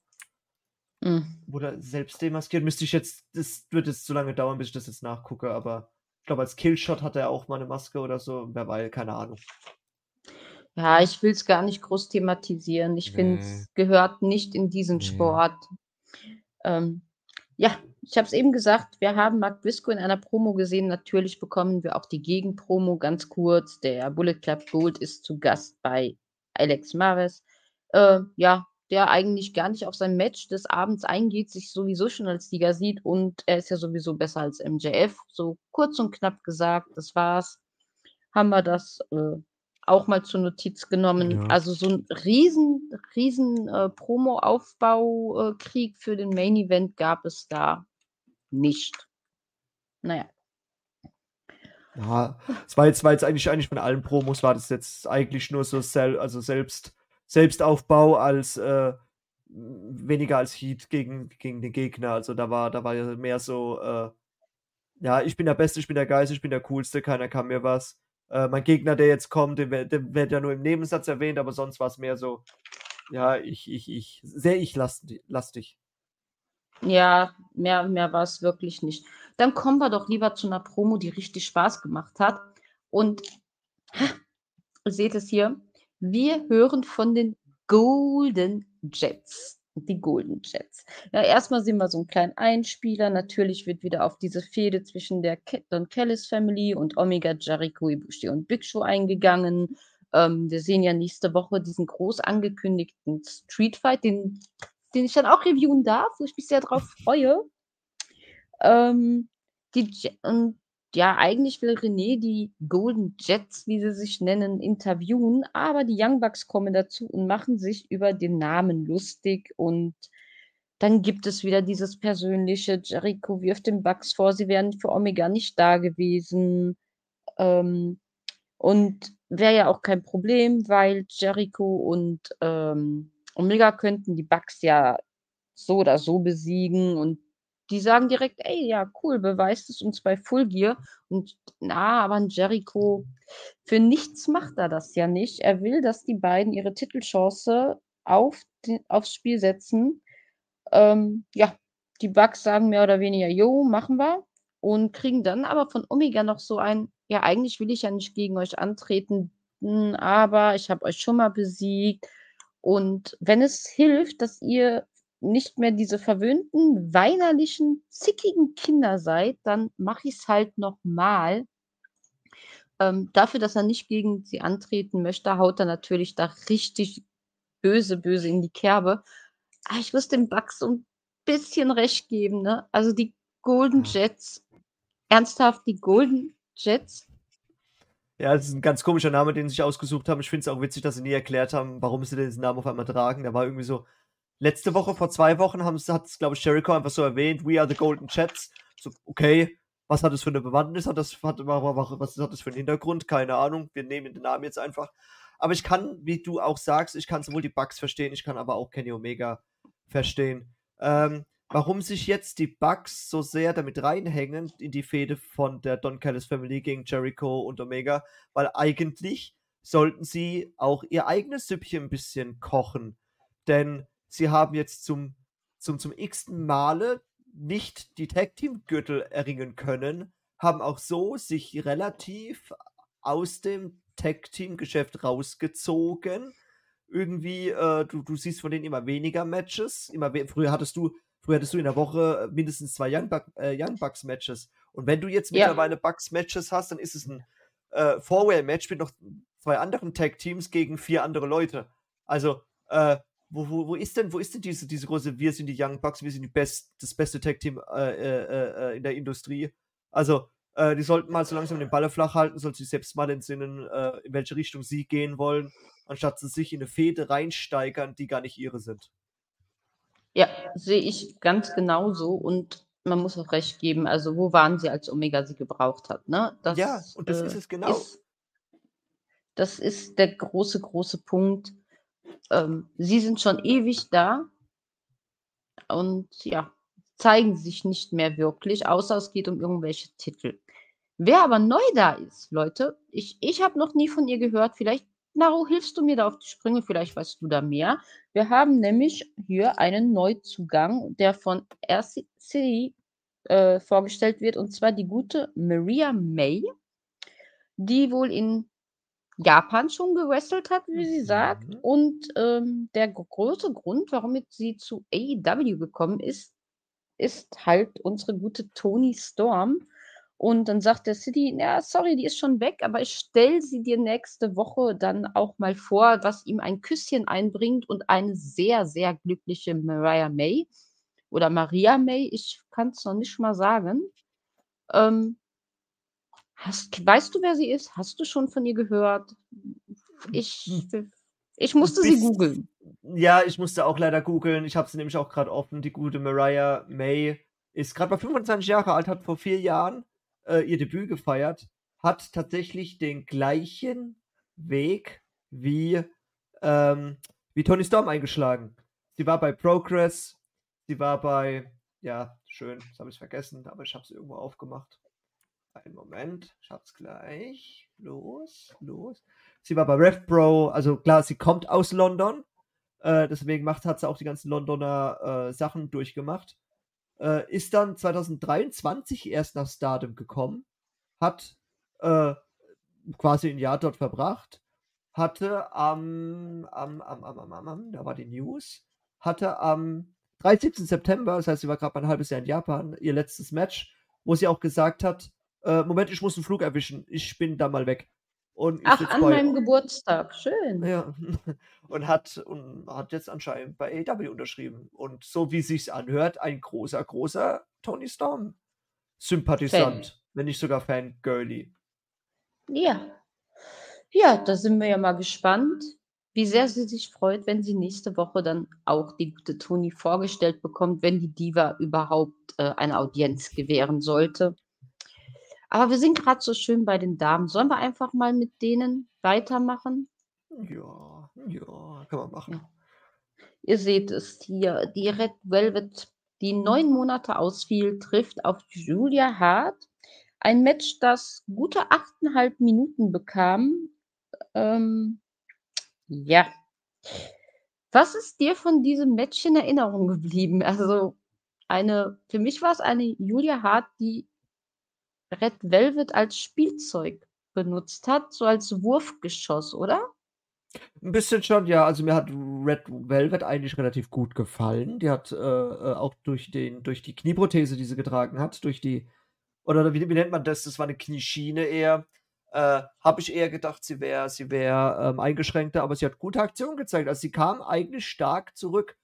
Hm. Wurde er selbst demaskiert? Müsste ich jetzt, das wird jetzt zu lange dauern, bis ich das jetzt nachgucke, aber ich glaube, als Killshot hatte er auch mal eine Maske oder so. Wer weiß, keine Ahnung. Ja, ich will es gar nicht groß thematisieren. Ich finde, es gehört nicht in diesen. Sport. Ähm, ja, ich habe es eben gesagt, wir haben Mark Briscoe in einer Promo gesehen. Natürlich bekommen wir auch die Gegenpromo ganz kurz. Der Bullet Club Gold ist zu Gast bei Alex Mares. Äh, ja, der eigentlich gar nicht auf sein Match des Abends eingeht, sich sowieso schon als Sieger sieht und er ist ja sowieso besser als MJF. So kurz und knapp gesagt, das war's. Haben wir das äh, auch mal zur Notiz genommen. Ja. Also so ein riesen, riesen äh, Promo-Aufbau-Krieg für den Main Event gab es da nicht. Naja. Ja, es war jetzt, war jetzt eigentlich, eigentlich von allen Promos war das jetzt eigentlich nur so sel also selbst, Selbstaufbau als äh, weniger als Heat gegen, gegen den Gegner. Also da war, da war ja mehr so, äh, ja, ich bin der Beste, ich bin der Geist, ich bin der Coolste, keiner kann mir was. Äh, mein Gegner, der jetzt kommt, der, der wird ja nur im Nebensatz erwähnt, aber sonst war es mehr so, ja, ich, ich, ich, sehr ich lastig. Ja, mehr, mehr war es wirklich nicht. Dann kommen wir doch lieber zu einer Promo, die richtig Spaß gemacht hat. Und seht es hier. Wir hören von den Golden Jets. Die Golden Jets. Ja, erstmal sehen wir so einen kleinen Einspieler. Natürlich wird wieder auf diese Fehde zwischen der Don Callis Family und Omega, Jericho, Ibushi und Big Show eingegangen. Ähm, wir sehen ja nächste Woche diesen groß angekündigten Street Fight, den, den ich dann auch reviewen darf, wo ich mich sehr drauf freue. Ähm, die Je und ja, eigentlich will René die Golden Jets, wie sie sich nennen, interviewen, aber die Young Bucks kommen dazu und machen sich über den Namen lustig und dann gibt es wieder dieses persönliche, Jericho wirft den Bucks vor, sie wären für Omega nicht da gewesen. Ähm, und wäre ja auch kein Problem, weil Jericho und ähm, Omega könnten die Bucks ja so oder so besiegen und die sagen direkt, ey, ja, cool, beweist es uns bei Full Gear. Und na, aber ein Jericho, für nichts macht er das ja nicht. Er will, dass die beiden ihre Titelchance auf den, aufs Spiel setzen. Ähm, ja, die Bucks sagen mehr oder weniger, jo, machen wir. Und kriegen dann aber von Omega noch so ein, ja, eigentlich will ich ja nicht gegen euch antreten, aber ich habe euch schon mal besiegt. Und wenn es hilft, dass ihr nicht mehr diese verwöhnten, weinerlichen, zickigen Kinder seid, dann mache ich es halt nochmal. Ähm, dafür, dass er nicht gegen sie antreten möchte, haut er natürlich da richtig böse, böse in die Kerbe. Aber ich muss dem Bucks so ein bisschen recht geben, ne? Also die Golden. Jets, ernsthaft, die Golden Jets, Ja, das ist ein ganz komischer Name, den sie sich ausgesucht haben. Ich finde es auch witzig, dass sie nie erklärt haben, warum sie diesen Namen auf einmal tragen. Der war irgendwie so. Letzte Woche, vor zwei Wochen, hat es, glaube ich, Jericho einfach so erwähnt: We are the Golden Jets. So, okay, was hat das für eine Bewandtnis? Hat das, hat, wa- wa- wa- was hat das für einen Hintergrund? Keine Ahnung. Wir nehmen den Namen jetzt einfach. Aber ich kann, wie du auch sagst, ich kann sowohl die Bugs verstehen, ich kann aber auch Kenny Omega verstehen. Ähm, warum sich jetzt die Bugs so sehr damit reinhängen in die Fehde von der Don Callis Family gegen Jericho und Omega, weil eigentlich sollten sie auch ihr eigenes Süppchen ein bisschen kochen. Denn sie haben jetzt zum, zum, zum x-ten Male nicht die Tag Team Gürtel erringen können, haben auch so sich relativ aus dem Tag Team Geschäft rausgezogen. Irgendwie, äh, du, du siehst von denen immer weniger Matches. Immer we früher hattest du, früher hattest du in der Woche äh, mindestens zwei Young, Buck, äh, Young Bucks Matches. Und wenn du jetzt Ja. mittlerweile Bucks Matches hast, dann ist es ein äh, Four-Way-Match mit noch zwei anderen Tag Teams gegen vier andere Leute. Also, äh, wo, wo, wo ist denn, wo ist denn diese, diese große, wir sind die Young Bucks, wir sind die best, das beste Tag Team äh, äh, äh, in der Industrie. Also, äh, die sollten mal so langsam den Ball flach halten, sollten sich selbst mal entsinnen, äh, in welche Richtung sie gehen wollen, anstatt sie sich in eine Fehde reinsteigern, die gar nicht ihre sind. Ja, sehe ich ganz genauso. Und man muss auch recht geben, also wo waren sie, als Omega sie gebraucht hat, ne? Ja, Das, und das äh, ist es genau. ist das ist der große, große Punkt. Ähm, sie sind schon ewig da und ja, zeigen sich nicht mehr wirklich, außer es geht um irgendwelche Titel. Wer aber neu da ist, Leute, ich, ich habe noch nie von ihr gehört. Vielleicht, Naru, hilfst du mir da auf die Sprünge? Vielleicht weißt du da mehr. Wir haben nämlich hier einen Neuzugang, der von RCC äh, vorgestellt wird, und zwar die gute Maria May, die wohl in Japan schon gewrestelt hat, wie sie sagt. Mhm. Und ähm, der gro- große Grund, warum sie zu AEW gekommen ist, ist halt unsere gute Toni Storm. Und dann sagt der City, ja, sorry, die ist schon weg, aber ich stelle sie dir nächste Woche dann auch mal vor, was ihm ein Küsschen einbringt und eine sehr, sehr glückliche Mariah May oder Maria May, ich kann es noch nicht mal sagen. Ähm, hast, weißt du, wer sie ist? Hast du schon von ihr gehört? Ich, ich musste sie googeln. Ja, ich musste auch leider googeln. Ich habe sie nämlich auch gerade offen. Die gute Mariah May ist gerade mal 25 Jahre alt, hat vor vier Jahren äh, ihr Debüt gefeiert, hat tatsächlich den gleichen Weg wie, ähm, wie Tony Storm eingeschlagen. Sie war bei Progress, sie war bei, ja, schön, das habe ich vergessen, aber ich habe es irgendwo aufgemacht. Einen Moment, ich hab's gleich. Los, los. Sie war bei RevPro, also klar, sie kommt aus London, äh, deswegen macht, hat sie auch die ganzen Londoner äh, Sachen durchgemacht. Äh, ist dann 2023 erst nach Stardom gekommen, hat äh, quasi ein Jahr dort verbracht, hatte am, am, am, am, am, am, da war die News, hatte am 13. September, das heißt, sie war gerade ein halbes Jahr in Japan, ihr letztes Match, wo sie auch gesagt hat, äh, Moment, ich muss einen Flug erwischen, ich bin da mal weg. Und Ach, an meinem Geburtstag. Schön. ja, [laughs] und hat, und hat jetzt anscheinend bei AEW unterschrieben. Und so wie sich's anhört, ein großer, großer Tony Storm Sympathisant, wenn nicht sogar Fangirly. Ja. Ja, da sind wir ja mal gespannt, wie sehr sie sich freut, wenn sie nächste Woche dann auch die gute Toni vorgestellt bekommt, wenn die Diva überhaupt äh, eine Audienz gewähren sollte. Aber wir sind gerade so schön bei den Damen. Sollen wir einfach mal mit denen weitermachen? Ja, ja, kann man machen. Ihr seht es hier, die Red Velvet, die neun Monate ausfiel, trifft auf Julia Hart. Ein Match, das gute achteinhalb Minuten bekam. Ähm, ja. Was ist dir von diesem Match in Erinnerung geblieben? Also eine, für mich war es eine Julia Hart, die Red Velvet als Spielzeug benutzt hat, so als Wurfgeschoss, oder? Ein bisschen schon, ja. Also mir hat Red Velvet eigentlich relativ gut gefallen. Die hat äh, äh, auch durch, den, durch die Knieprothese, die sie getragen hat, durch die, oder wie, wie nennt man das? Das war eine Knieschiene eher. Äh, Habe ich eher gedacht, sie wäre sie wär, ähm, eingeschränkter, aber sie hat gute Aktionen gezeigt. Also sie kam eigentlich stark zurück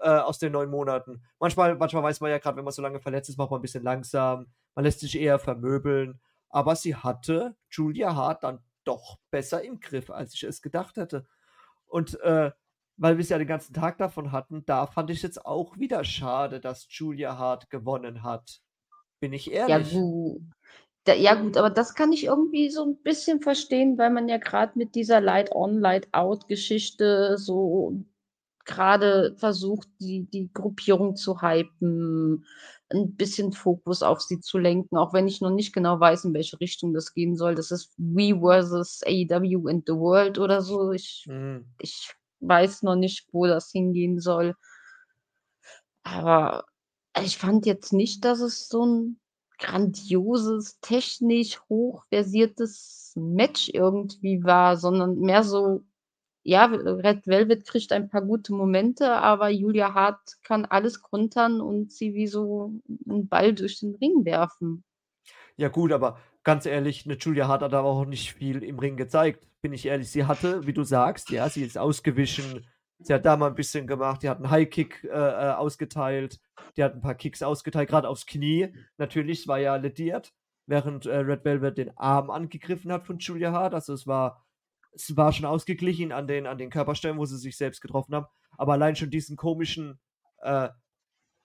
äh, aus den neun Monaten. Manchmal, manchmal weiß man ja gerade, wenn man so lange verletzt ist, macht man ein bisschen langsam. Man lässt sich eher vermöbeln. Aber sie hatte Julia Hart dann doch besser im Griff, als ich es gedacht hätte. Und äh, weil wir es ja den ganzen Tag davon hatten, da fand ich es jetzt auch wieder schade, dass Julia Hart gewonnen hat. Bin ich Ja, ehrlich? gut. Da, ja, gut, aber das kann ich irgendwie so ein bisschen verstehen, weil man ja gerade mit dieser Light-On, Light-Out-Geschichte so gerade versucht, die, die Gruppierung zu hypen, ein bisschen Fokus auf sie zu lenken, auch wenn ich noch nicht genau weiß, in welche Richtung das gehen soll. Das ist We versus AEW and the World oder so. Ich, Mhm. ich weiß noch nicht, wo das hingehen soll. Aber ich fand jetzt nicht, dass es so ein grandioses, technisch hochversiertes Match irgendwie war, sondern mehr so, ja, Red Velvet kriegt ein paar gute Momente, aber Julia Hart kann alles kontern und sie wie so einen Ball durch den Ring werfen. Ja, gut, aber ganz ehrlich, eine Julia Hart hat aber auch nicht viel im Ring gezeigt. Bin ich ehrlich. Sie hatte, wie du sagst, ja, sie ist ausgewichen. Sie hat da mal ein bisschen gemacht. Die hat einen High-Kick äh, äh, ausgeteilt. Die hat ein paar Kicks ausgeteilt, gerade aufs Knie. Natürlich, war ja lediert, während äh, Red Velvet den Arm angegriffen hat von Julia Hart. Also es war, es war schon ausgeglichen an den, an den Körperstellen, wo sie sich selbst getroffen haben. Aber allein schon diesen komischen, äh,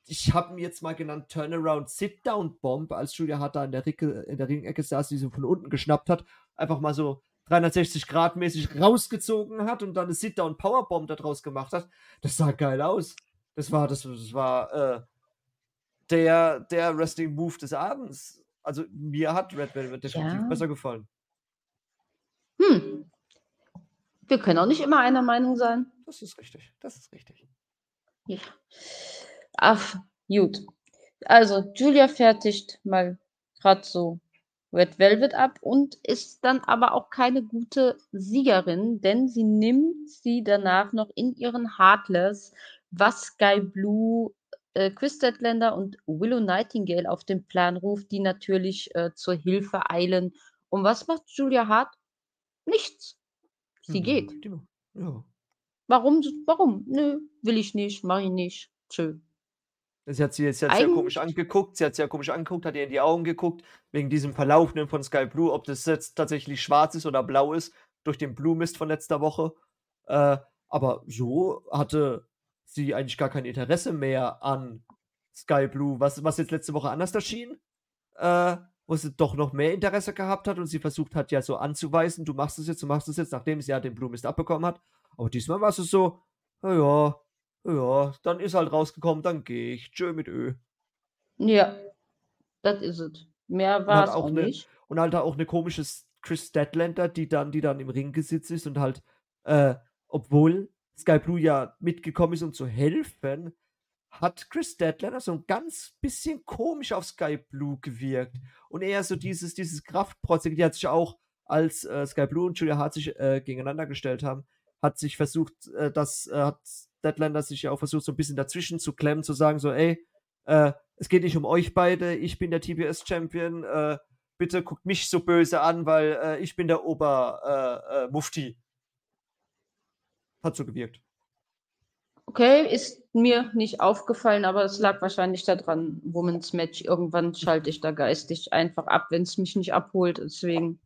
ich habe ihn jetzt mal genannt Turnaround Sit-Down Bomb, als Julia Hart da in der, Ricke, in der Ringecke saß, die sie von unten geschnappt hat, einfach mal so 360 Grad mäßig rausgezogen hat und dann eine Sit-Down Powerbomb daraus gemacht hat. Das sah geil aus. Das war, das, das war äh, der, der Wrestling-Move des Abends. Also mir hat Red Velvet definitiv Ja. besser gefallen. Hm. Wir können auch nicht immer einer Meinung sein. Das ist richtig. Das ist richtig. Ja. Ach, gut. Also, Julia fertigt mal gerade so Red Velvet ab und ist dann aber auch keine gute Siegerin, denn sie nimmt sie danach noch in ihren Heartless, was Sky Blue, äh, Chris Statlander und Willow Nightingale auf den Plan ruft, die natürlich äh, zur Hilfe eilen. Und was macht Julia Hart? Nichts. Sie Hm, geht. die- Ja. Warum? Warum? Nö, will ich nicht, mach ich nicht. Tschö. Sie hat sie jetzt Eigen- komisch angeguckt. Sie hat sehr komisch angeguckt, hat ihr in die Augen geguckt, wegen diesem Verlaufenden von Sky Blue, ob das jetzt tatsächlich schwarz ist oder blau ist, durch den Blue Mist von letzter Woche. Äh, aber so hatte sie eigentlich gar kein Interesse mehr an Sky Blue, was, was jetzt letzte Woche anders erschien, äh, wo sie doch noch mehr Interesse gehabt hat und sie versucht hat, ja so anzuweisen, du machst es jetzt, du machst es jetzt, nachdem sie ja den Blue Mist abbekommen hat. Aber diesmal war es so, ja, ja, dann ist halt rausgekommen, dann gehe ich. Tschö mit Ö. Ja, das ist es. Mehr war es auch auch ne- nicht. Und halt auch eine komische Chris Statlander, die dann, die dann im Ring gesitzt ist und halt, äh, obwohl Sky Blue ja mitgekommen ist, um zu helfen, hat Chris Statlander so ein ganz bisschen komisch auf Sky Blue gewirkt. Und eher so dieses, dieses Kraftprotzige, die hat sich auch, als äh, Sky Blue und Julia Hart sich äh, gegeneinander gestellt haben, hat sich versucht, äh, das äh, hat Statlander sich ja auch versucht, so ein bisschen dazwischen zu klemmen, zu sagen, so, ey, äh, es geht nicht um euch beide, ich bin der TBS-Champion, äh, bitte guckt mich so böse an, weil ich bin der Ober-Mufti. Mufti. Hat so gewirkt. Okay, ist mir nicht aufgefallen, aber es lag wahrscheinlich daran, Women's Match. Irgendwann schalte ich da geistig einfach ab, wenn es mich nicht abholt. Deswegen,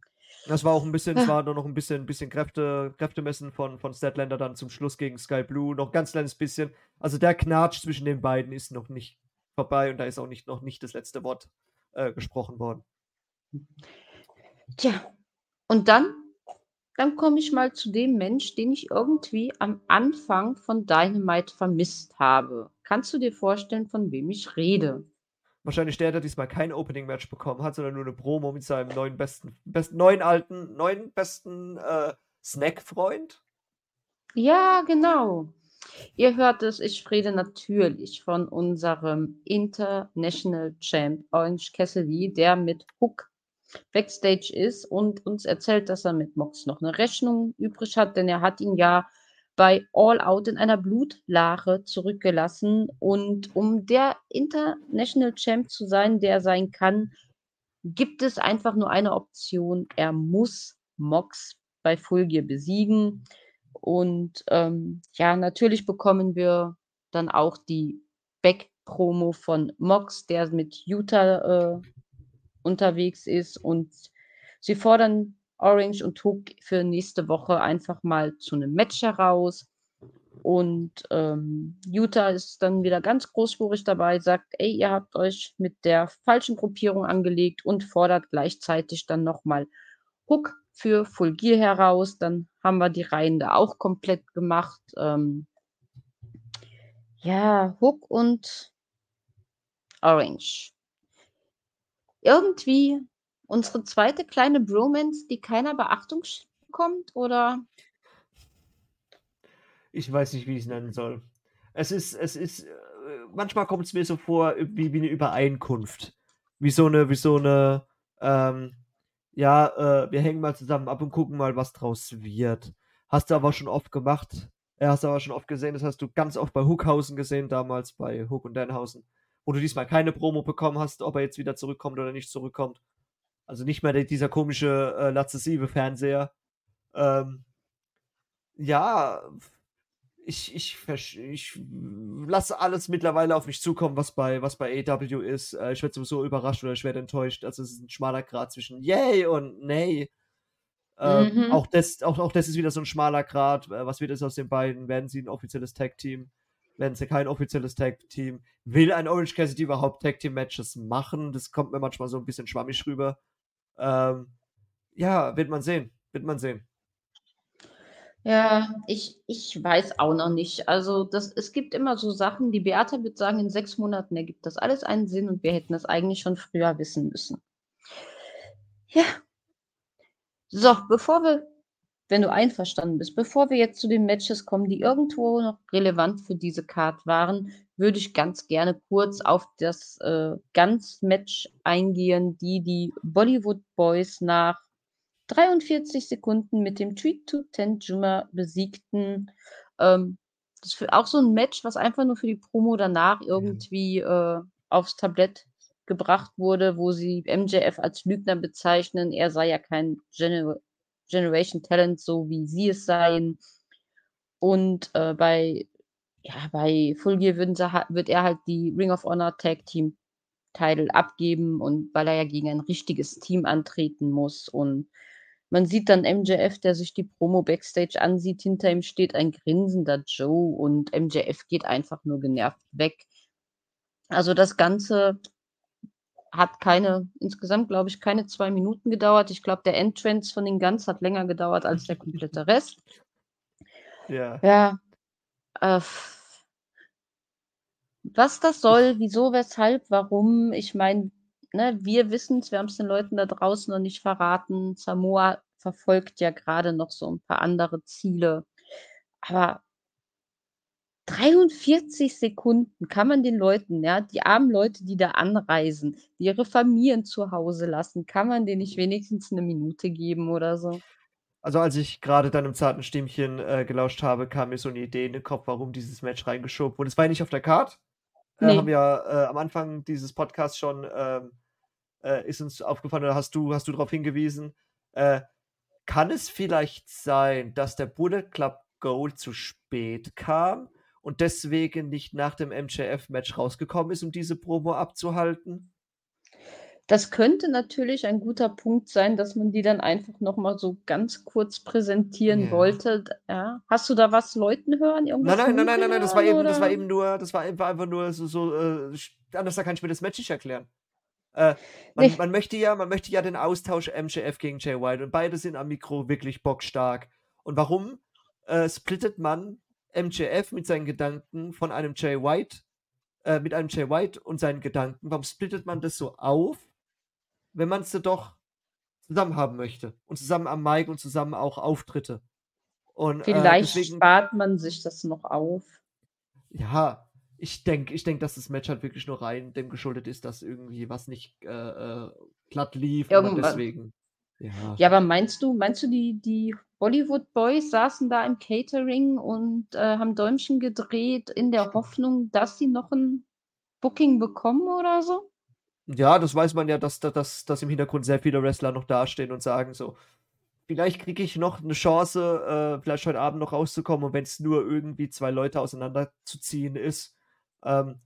Das war auch ein bisschen, Ah. es war nur noch ein bisschen, bisschen Kräfte, Kräftemessen von, von Statlander dann zum Schluss gegen Sky Blue. Noch ein ganz kleines bisschen. Also der Knatsch zwischen den beiden ist noch nicht vorbei und da ist auch nicht, noch nicht das letzte Wort äh, gesprochen worden. tja. Und dann, dann komme ich mal zu dem Mensch, den ich irgendwie am Anfang von Dynamite vermisst habe. Kannst du dir vorstellen, von wem ich rede? Wahrscheinlich der, der diesmal kein Opening-Match bekommen hat, sondern nur eine Promo mit seinem neuen besten, besten neuen alten, neuen besten äh, Snack-Freund. Ja, genau. Ihr hört es, ich rede natürlich von unserem International Champ Orange Cassidy, der mit Hook backstage ist und uns erzählt, dass er mit Mox noch eine Rechnung übrig hat, denn er hat ihn ja bei All Out in einer Blutlache zurückgelassen. Und um der International Champ zu sein, der sein kann, gibt es einfach nur eine Option. Er muss Mox bei Full besiegen. Und ähm, ja, natürlich bekommen wir dann auch die Back-Promo von Mox, der mit Utah äh, unterwegs ist. Und sie fordern Orange und Hook für nächste Woche einfach mal zu einem Match heraus. Und ähm, Utah ist dann wieder ganz großspurig dabei, sagt, ey, ihr habt euch mit der falschen Gruppierung angelegt und fordert gleichzeitig dann nochmal Hook für Full Gear heraus. Dann haben wir die Reihen da auch komplett gemacht. Ähm, ja, Hook und Orange. Irgendwie unsere zweite kleine Bromance, die keiner Beachtung bekommt, oder? Ich weiß nicht, wie ich es nennen soll. Es ist, es ist, äh, manchmal kommt es mir so vor wie, wie eine Übereinkunft. Wie so eine, wie so eine, ähm, ja, äh, wir hängen mal zusammen ab und gucken mal, was draus wird. Hast du aber schon oft gemacht. Ja, hast du aber schon oft gesehen, das hast du ganz oft bei Hookhausen gesehen, damals bei Hook und Danhausen. Wo du diesmal keine Promo bekommen hast, ob er jetzt wieder zurückkommt oder nicht zurückkommt. Also nicht mehr dieser komische, äh, lazessive Fernseher. Ähm, ja, ich, ich, ich lasse alles mittlerweile auf mich zukommen, was bei, was bei AW ist. Äh, ich werde sowieso überrascht oder ich werde enttäuscht. Also es ist ein schmaler Grad zwischen Yay und Nee. Ähm, Mhm. auch, das, auch, auch das ist wieder so ein schmaler Grad. Äh, was wird es aus den beiden? Werden sie ein offizielles Tag-Team? Sie kein offizielles Tag-Team. Will ein Orange Cassidy überhaupt Tag-Team-Matches machen? Das kommt mir manchmal so ein bisschen schwammig rüber. Ähm, ja, wird man sehen. Wird man sehen. Ja, ich, ich weiß auch noch nicht. Also das, es gibt immer so Sachen, die Beata wird sagen, in sechs Monaten ergibt das alles einen Sinn und wir hätten das eigentlich schon früher wissen müssen. Ja. So, bevor wir, wenn du einverstanden bist, bevor wir jetzt zu den Matches kommen, die irgendwo noch relevant für diese Card waren, würde ich ganz gerne kurz auf das äh, Ganz-Match eingehen, die die Bollywood Boys nach 43 Sekunden mit dem Treat to Tenjuma besiegten. Ähm, das ist auch so ein Match, was einfach nur für die Promo danach irgendwie äh, aufs Tablett gebracht wurde, wo sie MJF als Lügner bezeichnen. Er sei ja kein Gener Generation Talent, so wie sie es seien. Und äh, bei, ja, bei Full Gear würden sie, wird er halt die Ring of Honor Tag Team Title abgeben und weil er ja gegen ein richtiges Team antreten muss und man sieht dann MJF, der sich die Promo Backstage ansieht. Hinter ihm steht ein grinsender Joe und MJF geht einfach nur genervt weg. Also das Ganze hat keine, insgesamt glaube ich, keine zwei Minuten gedauert. Ich glaube, der Entrance von den Guns hat länger gedauert als der komplette [laughs] Rest. Ja. Ja. Äh, was das soll, wieso, weshalb, warum, ich meine, ne, wir wissen es, wir haben es den Leuten da draußen noch nicht verraten. Samoa verfolgt ja gerade noch so ein paar andere Ziele. Aber 43 Sekunden kann man den Leuten, ja, die armen Leute, die da anreisen, die ihre Familien zu Hause lassen, kann man denen nicht wenigstens eine Minute geben oder so? Also als ich gerade deinem zarten Stimmchen äh, gelauscht habe, kam mir so eine Idee in den Kopf, warum dieses Match reingeschoben wurde. Es war ja nicht auf der Card. Äh, Nee. haben wir äh, am Anfang dieses Podcasts schon, ähm, äh, ist uns aufgefallen, oder hast du, hast du darauf hingewiesen, äh, kann es vielleicht sein, dass der Bullet Club Gold zu spät kam und deswegen nicht nach dem MJF-Match rausgekommen ist, um diese Promo abzuhalten? Das könnte natürlich ein guter Punkt sein, dass man die dann einfach noch mal so ganz kurz präsentieren Ja. wollte. Ja. Hast du da was Leuten hören? Irgendwas Nein, nein, nein, nein, nein, nein, das war eben, das war eben nur, das war einfach, nur so, so äh, anders kann ich mir das Match nicht erklären. Äh, man, Ne. man möchte ja, man möchte ja den Austausch MJF gegen Jay White und beide sind am Mikro wirklich bockstark. Und warum äh, splittet man MJF mit seinen Gedanken von einem Jay White, äh, mit einem Jay White und seinen Gedanken? Warum splittet man das so auf, wenn man es doch zusammen haben möchte und zusammen am Mic und zusammen auch Auftritte? Und äh, Vielleicht deswegen spart man sich das noch auf. Ja, ich denke, ich denk, dass das Match halt wirklich nur rein dem geschuldet ist, dass irgendwie was nicht äh, äh, glatt lief und deswegen. Ja. Ja, aber meinst du meinst du, die die Bollywood Boys saßen da im Catering und, äh, haben Däumchen gedreht in der Hoffnung, dass sie noch 'n Booking bekommen oder so? Ja, das weiß man ja, dass, da- dass, dass im Hintergrund sehr viele Wrestler noch dastehen und sagen so, vielleicht kriege ich noch eine Chance, äh, vielleicht heute Abend noch rauszukommen und wenn es nur irgendwie zwei Leute auseinanderzuziehen ist, ähm,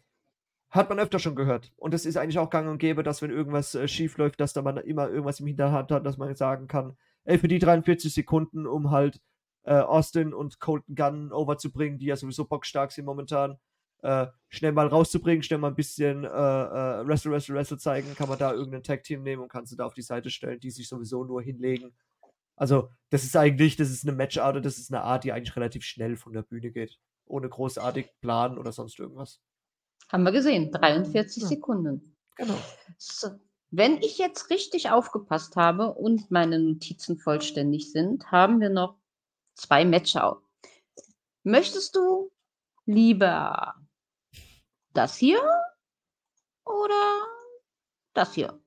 hat man öfter schon gehört. Und es ist eigentlich auch gang und gäbe, dass wenn irgendwas äh, schief läuft, dass da man immer irgendwas im Hinterhand hat, dass man sagen kann, ey, für die 43 Sekunden, um halt äh, Austin und Colton Gunn overzubringen, die ja sowieso bockstark sind momentan, äh, schnell mal rauszubringen, schnell mal ein bisschen äh, äh, Wrestle, Wrestle, Wrestle zeigen, kann man da irgendein Tag-Team nehmen und kann sie da auf die Seite stellen, die sich sowieso nur hinlegen. Also, das ist eigentlich, das ist eine Matchart das ist eine Art, die eigentlich relativ schnell von der Bühne geht. Ohne großartig Plan oder sonst irgendwas. Haben wir gesehen, 43 Ja. Sekunden. Genau. So, wenn ich jetzt richtig aufgepasst habe und meine Notizen vollständig sind, haben wir noch 2 Matches au Möchtest du lieber das hier oder das hier?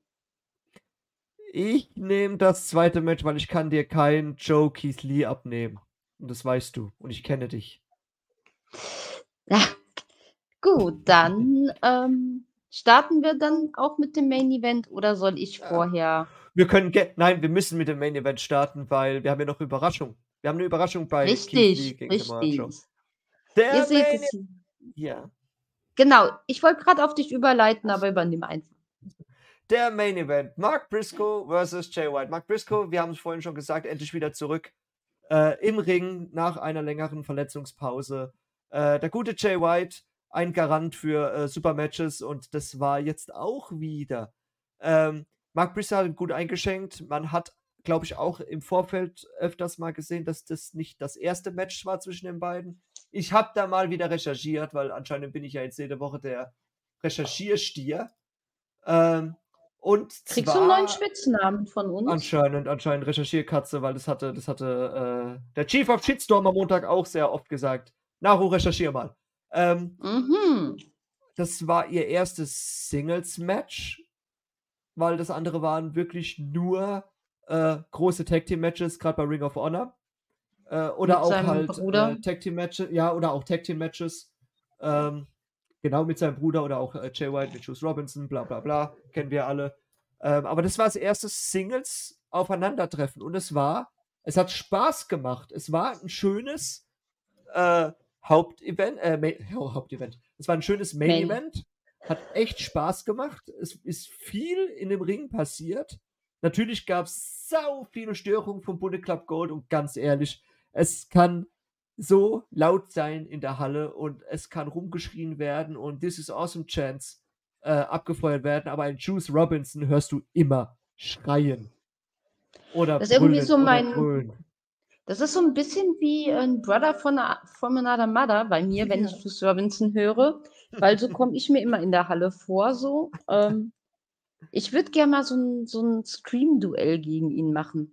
Ich nehme das zweite Match, weil ich kann dir keinen Joe Keith Lee abnehmen. Und das weißt du. Und ich kenne dich. Ja, gut, dann, ähm, starten wir dann auch mit dem Main Event oder soll ich Ja. vorher Wir können Nein, wir müssen mit dem Main Event starten, weil wir haben ja noch Überraschung. Wir haben eine Überraschung bei Keith Lee Richtig, Joe. richtig. Der Ihr seht Main es hier. ja. Genau, ich wollte gerade auf dich überleiten, aber übernimm einfach. Der Main Event. Mark Briscoe versus Jay White. Mark Briscoe, wir haben es vorhin schon gesagt, endlich wieder zurück äh, im Ring nach einer längeren Verletzungspause. Äh, der gute Jay White, ein Garant für äh, Supermatches und das war jetzt auch wieder. Ähm, Mark Brisser hat gut eingeschenkt. Man hat, glaube ich, auch im Vorfeld öfters mal gesehen, dass das nicht das erste Match war zwischen den beiden. Ich habe da mal wieder recherchiert, weil anscheinend bin ich ja jetzt jede Woche der Recherchierstier. Ähm, und Kriegst du einen neuen Spitznamen von uns? Anscheinend, anscheinend Recherchierkatze, weil das hatte, das hatte äh, der Chief of Shitstorm am Montag auch sehr oft gesagt. Naru, recherchier mal. Ähm, Mhm. das war ihr erstes Singles-Match, weil das andere waren wirklich nur äh, große Tag-Team-Matches, gerade bei Ring of Honor. Äh, oder Mit auch halt äh, Tag-Team-Matches, ja, oder auch Tag-Team-Matches. Ähm, genau, mit seinem Bruder oder auch äh, Jay White mit Juice Robinson, bla bla bla, kennen wir alle. Ähm, aber das war das erste Singles-Aufeinandertreffen und es war, es hat Spaß gemacht. Es war ein schönes äh, Hauptevent, äh, Main, ja, [laughs] Hauptevent. Es war ein schönes Main. Main-Event. Hat echt Spaß gemacht. Es ist viel in dem Ring passiert. Natürlich gab es sau viele Störungen vom Bullet Club Gold und ganz ehrlich, es kann so laut sein in der Halle und es kann rumgeschrien werden und This is Awesome Chance äh, abgefeuert werden, aber ein Juice Robinson hörst du immer schreien. Oder Das ist irgendwie so mein-. Das ist so ein bisschen wie ein Brother von, from another mother bei mir, wenn Ja. ich Juice Robinson höre, weil so komme ich mir immer in der Halle vor. So. Ähm, ich würde gerne mal so ein, so ein Scream-Duell gegen ihn machen.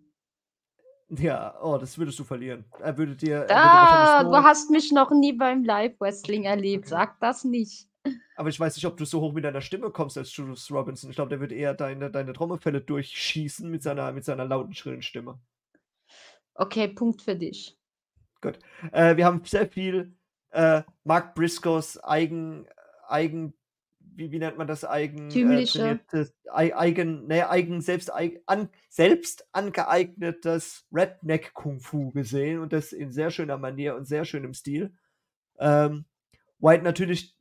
Ja, oh, das würdest du verlieren. Er würde dir. würde Ah, wahrscheinlich du hast mich noch nie beim Live-Wrestling erlebt. Sag das nicht. aber ich weiß nicht, ob du so hoch mit deiner Stimme kommst als Julius Robinson. Ich glaube, der wird eher deine, deine Trommelfälle durchschießen mit seiner, mit seiner lauten, schrillen Stimme. Okay, Punkt für dich. Äh, wir haben sehr viel äh, Mark Briscoes eigen, eigen, wie, wie nennt man das? Eigen, äh, Tümliche. eigen, ne, eigen, selbst, an, selbst angeeignetes Redneck-Kung-Fu gesehen und das in sehr schöner Manier und sehr schönem Stil. Ähm, White natürlich,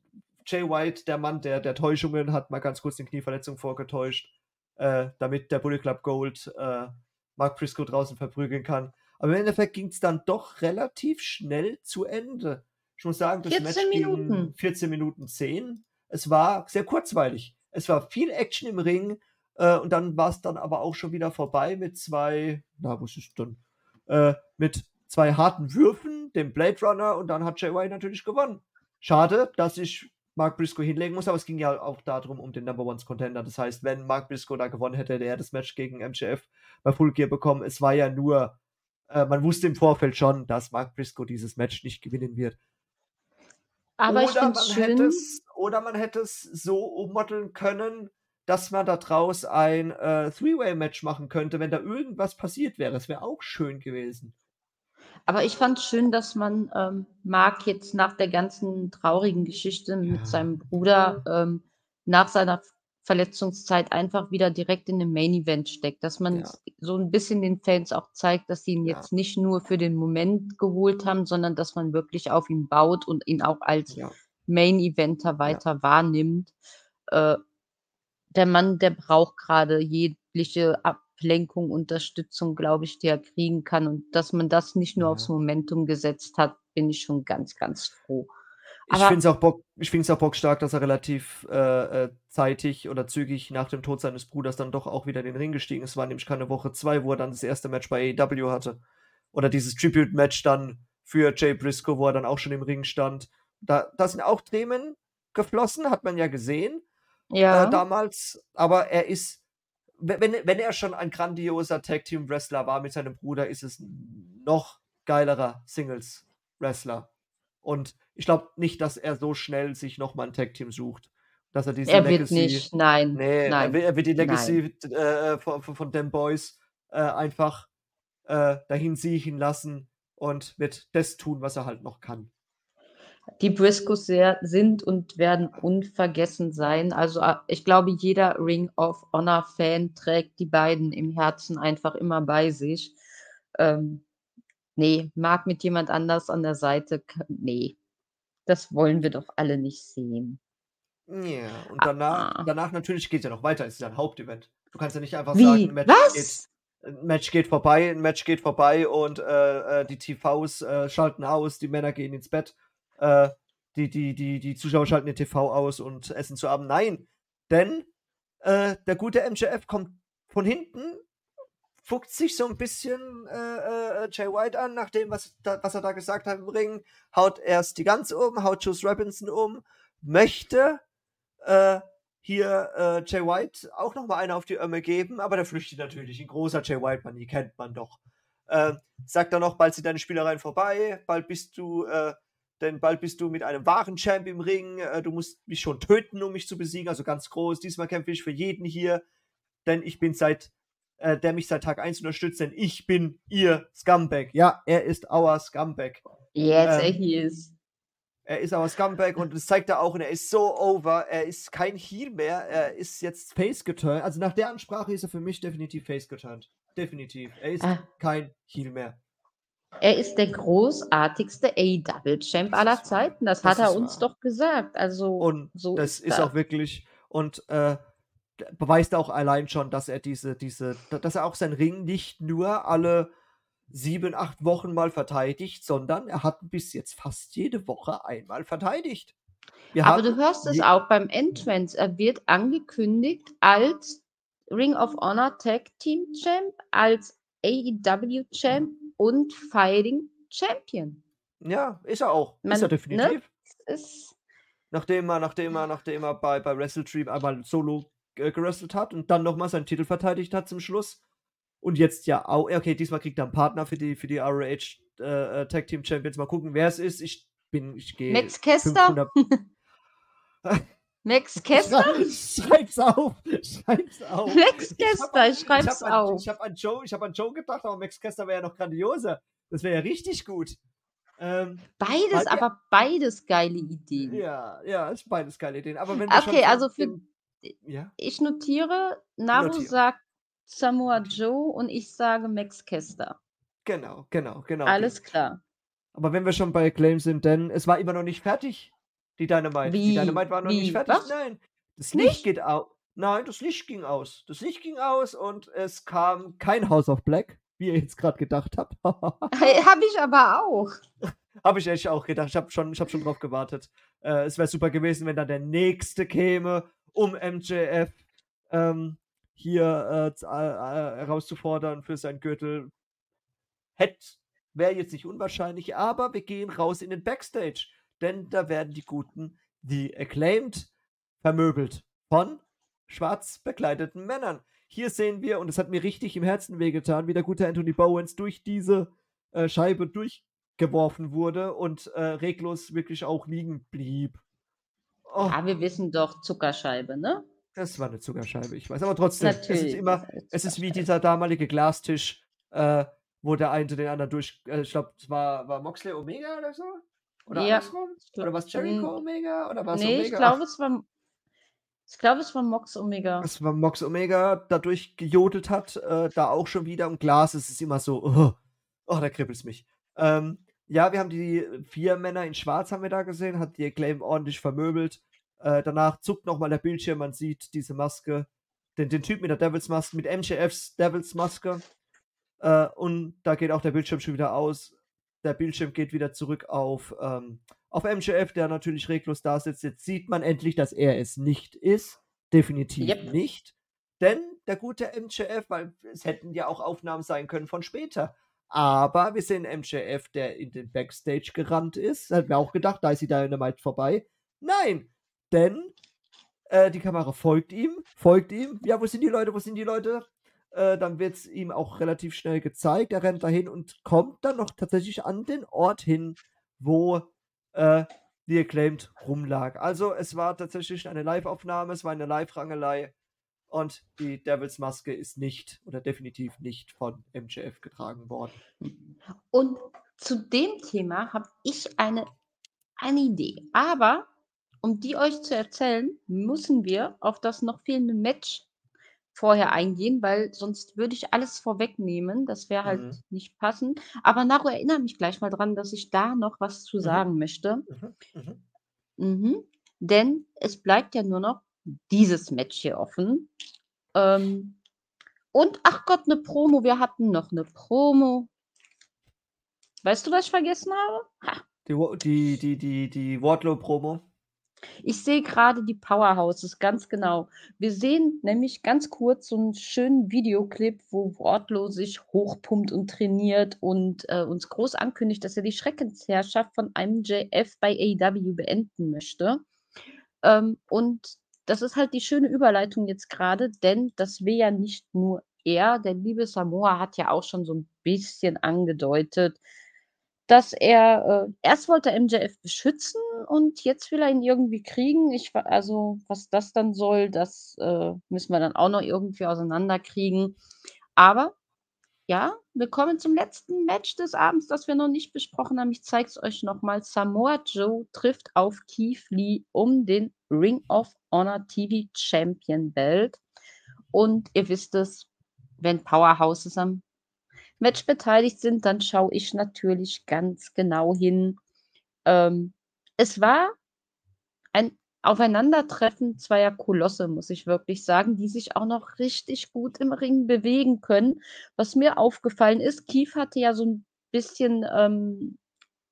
Jay White, der Mann der, der Täuschungen, hat mal ganz kurz die Knieverletzung vorgetäuscht, äh, damit der Bullet Club Gold äh, Mark Briscoe draußen verprügeln kann. Aber im Endeffekt ging es dann doch relativ schnell zu Ende. Ich muss sagen, das 14 Match ging Minuten. 14 Minuten 10. Es war sehr kurzweilig. Es war viel Action im Ring äh, und dann war es dann aber auch schon wieder vorbei mit zwei, na, was ist denn? Äh, mit zwei harten Würfen, dem Blade Runner und dann hat Jay White natürlich gewonnen. Schade, dass ich Mark Briscoe hinlegen muss, aber es ging ja auch darum, um den Number One Contender. Das heißt, wenn Mark Briscoe da gewonnen hätte, hätte er das Match gegen MJF bei Full Gear bekommen. Es war ja nur, äh, man wusste im Vorfeld schon, dass Mark Briscoe dieses Match nicht gewinnen wird. Aber ich oder, finde man es hätte schön. es, oder man hätte es so ummodeln können, dass man da draus ein äh, Three-Way-Match machen könnte, wenn da irgendwas passiert wäre. Das wäre auch schön gewesen. Aber ich fand es schön, dass man ähm, Mark jetzt nach der ganzen traurigen Geschichte Ja. mit seinem Bruder ähm, nach seiner Verletzungszeit einfach wieder direkt in den Main Event steckt. Dass man Ja. so ein bisschen den Fans auch zeigt, dass sie ihn Ja. jetzt nicht nur für den Moment geholt haben, sondern dass man wirklich auf ihn baut und ihn auch als Ja. Main Eventer weiter wahrnimmt. Äh, der Mann, der braucht gerade jegliche Ablenkung, Unterstützung, glaube ich, die er kriegen kann. Und dass man das nicht nur aufs Momentum gesetzt hat, bin ich schon ganz, ganz froh. Ich finde es auch, bock, ich find's auch bockstark, dass er relativ äh, äh, zeitig oder zügig nach dem Tod seines Bruders dann doch auch wieder in den Ring gestiegen ist. Es war nämlich keine Woche zwei, wo er dann das erste Match bei AEW hatte. Oder dieses Tribute-Match dann für Jay Briscoe, wo er dann auch schon im Ring stand. Da, da sind auch Themen geflossen, hat man ja gesehen Ja, äh, damals. Aber er ist, wenn, wenn- er schon ein grandioser Tag-Team-Wrestler war mit seinem Bruder, ist es ein noch geilerer Singles-Wrestler. Und ich glaube nicht, dass er so schnell sich nochmal ein Tag-Team sucht. Dass er diese er wird Legacy. nicht, nein, Nee, er nein. er wird die. Legacy äh, von, von, von den Boys äh, einfach äh, dahin siechen lassen und wird das tun, was er halt noch kann. Die Briscoes sind und werden unvergessen sein. Also äh, ich glaube, jeder Ring of Honor Fan trägt die beiden im Herzen einfach immer bei sich. Ähm, nee, mag mit jemand anders an der Seite, nee, das wollen wir doch alle nicht sehen. Ja, und danach, Ah. danach natürlich geht es ja noch weiter. Es ist ja ein Hauptevent. Du kannst ja nicht einfach Wie? sagen, ein Match, Geht, Was? ein Match geht vorbei, ein Match geht vorbei und äh, äh, die TVs äh, schalten aus, die Männer gehen ins Bett. äh, die, die, die, die Zuschauer schalten den TV aus und essen zu Abend. Nein, denn äh, der gute MJF kommt von hinten, fuckt sich so ein bisschen äh, äh, Jay White an, nachdem, was, da, was er da gesagt hat im Ring, haut erst die Gans um, haut Juice Robinson um, möchte äh, hier äh, Jay White auch nochmal eine auf die Ömme geben, aber der flüchtet natürlich. Ein großer Jay White-Mann, die kennt man doch. Äh, sagt dann noch, bald sind deine Spielereien vorbei, bald bist du, äh, denn bald bist du mit einem wahren Champ im Ring, äh, du musst mich schon töten, um mich zu besiegen, also ganz groß. Diesmal kämpfe ich für jeden hier, denn ich bin seit, äh, der mich seit Tag 1 unterstützt, denn ich bin ihr Scumbag. Ja, er ist our Scumbag. Yes, Ähm, he is. Er ist aber Scumbag und das zeigt er auch und er ist so over. Er ist kein Heel mehr. Er ist jetzt Face geturnt. Also nach der Ansprache ist er für mich definitiv Face geturnt. Definitiv. Er ist Ah. kein Heel mehr. Er ist der großartigste A-Double-Champ aller. Zeiten. Das, Das hat er uns wahr. doch gesagt. Also, Und so das ist ist auch wirklich und äh, beweist auch allein schon, dass er diese, diese, dass er auch sein Ring nicht nur alle sieben, acht Wochen mal verteidigt, sondern er hat bis jetzt fast jede Woche einmal verteidigt. Wir Aber du hörst es auch beim Entrance. Er wird angekündigt als Ring of Honor Tag Team Champ, als AEW Champ und Fighting Champion. Ja, ist er auch. Man- ist er ne? definitiv. Das ist Nachdem er, nachdem er, nachdem er bei, bei Wrestle Dream einmal solo äh, hat und dann nochmal seinen Titel verteidigt hat zum Schluss. Und jetzt ja auch, okay, diesmal kriegt er einen Partner für die, für die ROH äh, äh, Tag Team Champions. Mal gucken, wer es ist. Ich bin, ich gehe. Max Kester. 500 [laughs] [laughs] Max Kester? Schreib's auf! Schreib's auf! Max Ich hab Kester, ich schreib's hab an, auf. Ich habe an Joe, ich habe an Joe gedacht, aber Max Kester wäre ja noch grandioser. Das wäre ja richtig gut. Ähm, Beides, aber beides geile Ideen. ja, ja, ist beides geile Ideen. Aber wenn Okay, also für, ja, ich notiere, Naru Notiere. sagt Samoa Joe und ich sage Max Kester. genau, genau, genau. Alles klar. Aber wenn wir schon bei Claim sind, denn es war immer noch nicht fertig, die Dynamite. Die Wie? Dynamite war noch Wie? nicht fertig. Was? Nein, das Nicht? Licht geht aus. Nein, das Licht ging aus. Das Licht ging aus und es kam kein House of Black, wie ihr jetzt gerade gedacht habt. [laughs] Habe ich aber auch. Habe ich echt auch gedacht. Ich habe schon, ich hab schon drauf gewartet. Äh, es wäre super gewesen, wenn dann der nächste käme, um MJF ähm, hier äh, äh, äh, herauszufordern für seinen Gürtel. Hätte, wäre jetzt nicht unwahrscheinlich, aber wir gehen raus in den Backstage. Denn da werden die Guten, die Acclaimed, vermöbelt von schwarz bekleideten Männern. Hier sehen wir, und es hat mir richtig im Herzen wehgetan, wie der gute Anthony Bowens durch diese äh, Scheibe durchgeworfen wurde und äh, reglos wirklich auch liegen blieb. Oh, Ja, wir wissen doch Zuckerscheibe, ne? das war eine Zuckerscheibe, ich weiß. Aber trotzdem, es Natürlich. ist immer, ist eine es ist wie dieser damalige Glastisch, äh, wo der eine den anderen durch, äh, ich glaube, es war, war Moxley Omega oder so? Oder Ja, andersrum? Oder war es Jericho Omega? Oder war es Nee, Omega? ich glaube, es war. Ich glaube, es war Mox Omega. dass man Mox Omega dadurch gejodelt hat, äh, da auch schon wieder im Glas. Es ist immer so, oh, oh da kribbelt es mich. Ähm, ja, wir haben die vier Männer in Schwarz, haben wir da gesehen, hat die Acclaim ordentlich vermöbelt. Äh, danach zuckt nochmal der Bildschirm, man sieht diese Maske, den, den Typ mit der Devils Maske, mit MJFs Devils Maske. Äh, und da geht auch der Bildschirm schon wieder aus. Der Bildschirm geht wieder zurück auf, ähm, auf MJF, der natürlich reglos da sitzt. Jetzt sieht man endlich, dass er es nicht ist. Definitiv Yep. nicht. Denn der gute MJF, weil es hätten ja auch Aufnahmen sein können von später. Aber wir sehen MJF, der in den Backstage gerannt ist. Hätten wir auch gedacht, da ist die Dynamite vorbei. Nein, denn äh, die Kamera folgt ihm, folgt ihm. Ja, wo sind die Leute, wo sind die Leute? Äh, dann wird es ihm auch relativ schnell gezeigt. Er rennt dahin und kommt dann noch tatsächlich an den Ort hin, wo äh, die Acclaimed rumlag. Also es war tatsächlich eine Live-Aufnahme, es war eine Live-Rangelei und die Devils Maske ist nicht oder definitiv nicht von MJF getragen worden. Und zu dem Thema habe ich eine, eine Idee. Aber um die euch zu erzählen, müssen wir auf das noch fehlende Match vorher eingehen, weil sonst würde ich alles vorwegnehmen. Das wäre halt Mhm. nicht passend. Aber Naru, erinnere mich gleich mal dran, dass ich da noch was zu Mhm. sagen möchte. Mhm, mhm. Mhm. Denn es bleibt ja nur noch dieses Match hier offen. Ähm, und ach Gott, eine Promo. Wir hatten noch eine Promo. Weißt du, was ich vergessen habe? Ha, Die, die, die, die, die Wardlow-Promo. Ich sehe gerade die Powerhouses, ganz genau. Wir sehen nämlich ganz kurz so einen schönen Videoclip, wo Wardlow sich hochpumpt und trainiert und äh, uns groß ankündigt, dass er die Schreckensherrschaft von MJF bei AEW beenden möchte. Ähm, und das ist halt die schöne Überleitung jetzt gerade, denn das will ja nicht nur er, der liebe Samoa hat ja auch schon so ein bisschen angedeutet, dass er äh, erst wollte MJF beschützen und jetzt will er ihn irgendwie kriegen. Ich, also, was das dann soll, das äh, müssen wir dann auch noch irgendwie auseinanderkriegen. Aber ja, wir kommen zum letzten Match des Abends, das wir noch nicht besprochen haben. Ich zeige es euch nochmal. Samoa Joe trifft auf Keith Lee um den Ring of Honor TV Champion Belt. Und ihr wisst es, wenn Powerhouses am Match beteiligt sind, dann schaue ich natürlich ganz genau hin. Ähm, es war ein Aufeinandertreffen zweier Kolosse, muss ich wirklich sagen, die sich auch noch richtig gut im Ring bewegen können. Was mir aufgefallen ist, Keith hatte ja so ein bisschen ähm,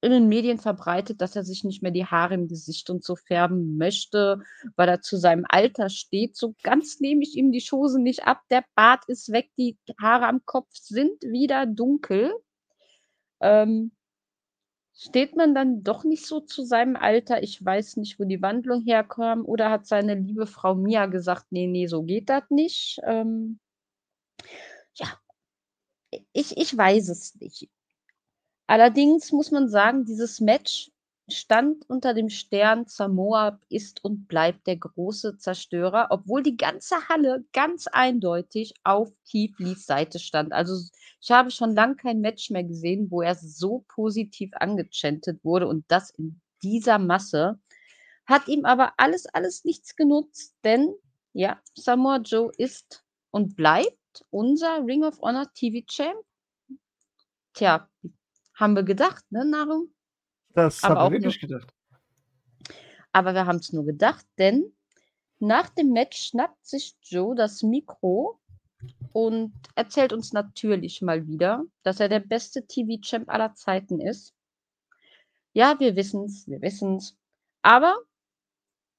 in den Medien verbreitet, dass er sich nicht mehr die Haare im Gesicht und so färben möchte, weil er zu seinem Alter steht. So ganz nehme ich ihm die Chose nicht ab. Der Bart ist weg, die Haare am Kopf sind wieder dunkel. Ähm, steht man dann doch nicht so zu seinem Alter? Ich weiß nicht, wo die Wandlung herkam. Oder hat seine liebe Frau Mia gesagt, nee, nee, so geht das nicht? Ähm, ja, ich, ich weiß es nicht. Allerdings muss man sagen, dieses Match stand unter dem Stern Samoa ist und bleibt der große Zerstörer, obwohl die ganze Halle ganz eindeutig auf Keith Lees Seite stand. Also ich habe schon lange kein Match mehr gesehen, wo er so positiv angechantet wurde und das in dieser Masse. Hat ihm aber alles, alles nichts genutzt, denn ja, Samoa Joe ist und bleibt unser Ring of Honor TV Champ. Tja, haben wir gedacht, ne, Nahrung? Das haben wir wirklich gedacht. Aber wir haben es nur gedacht, denn nach dem Match schnappt sich Joe das Mikro und erzählt uns natürlich mal wieder, dass er der beste TV-Champ aller Zeiten ist. Ja, wir wissen's, wir wissen's. Aber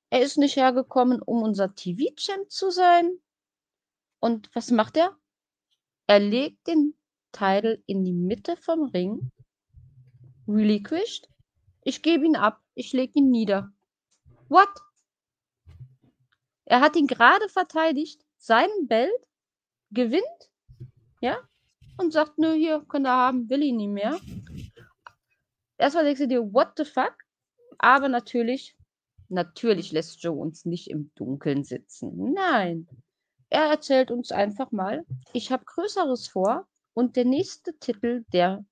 er ist nicht hergekommen, um unser TV-Champ zu sein. Und was macht er? Er legt den Titel in die Mitte vom Ring, relinquished. Ich gebe ihn ab, ich lege ihn nieder. What? Er hat ihn gerade verteidigt, seinen Belt, gewinnt, ja, und sagt, nö, hier, könnt ihr haben, will ihn nicht mehr. Erstmal denkst du dir, what the fuck? Aber natürlich, natürlich lässt Joe uns nicht im Dunkeln sitzen. Nein. Er erzählt uns einfach mal, ich habe Größeres vor und der nächste Titel, der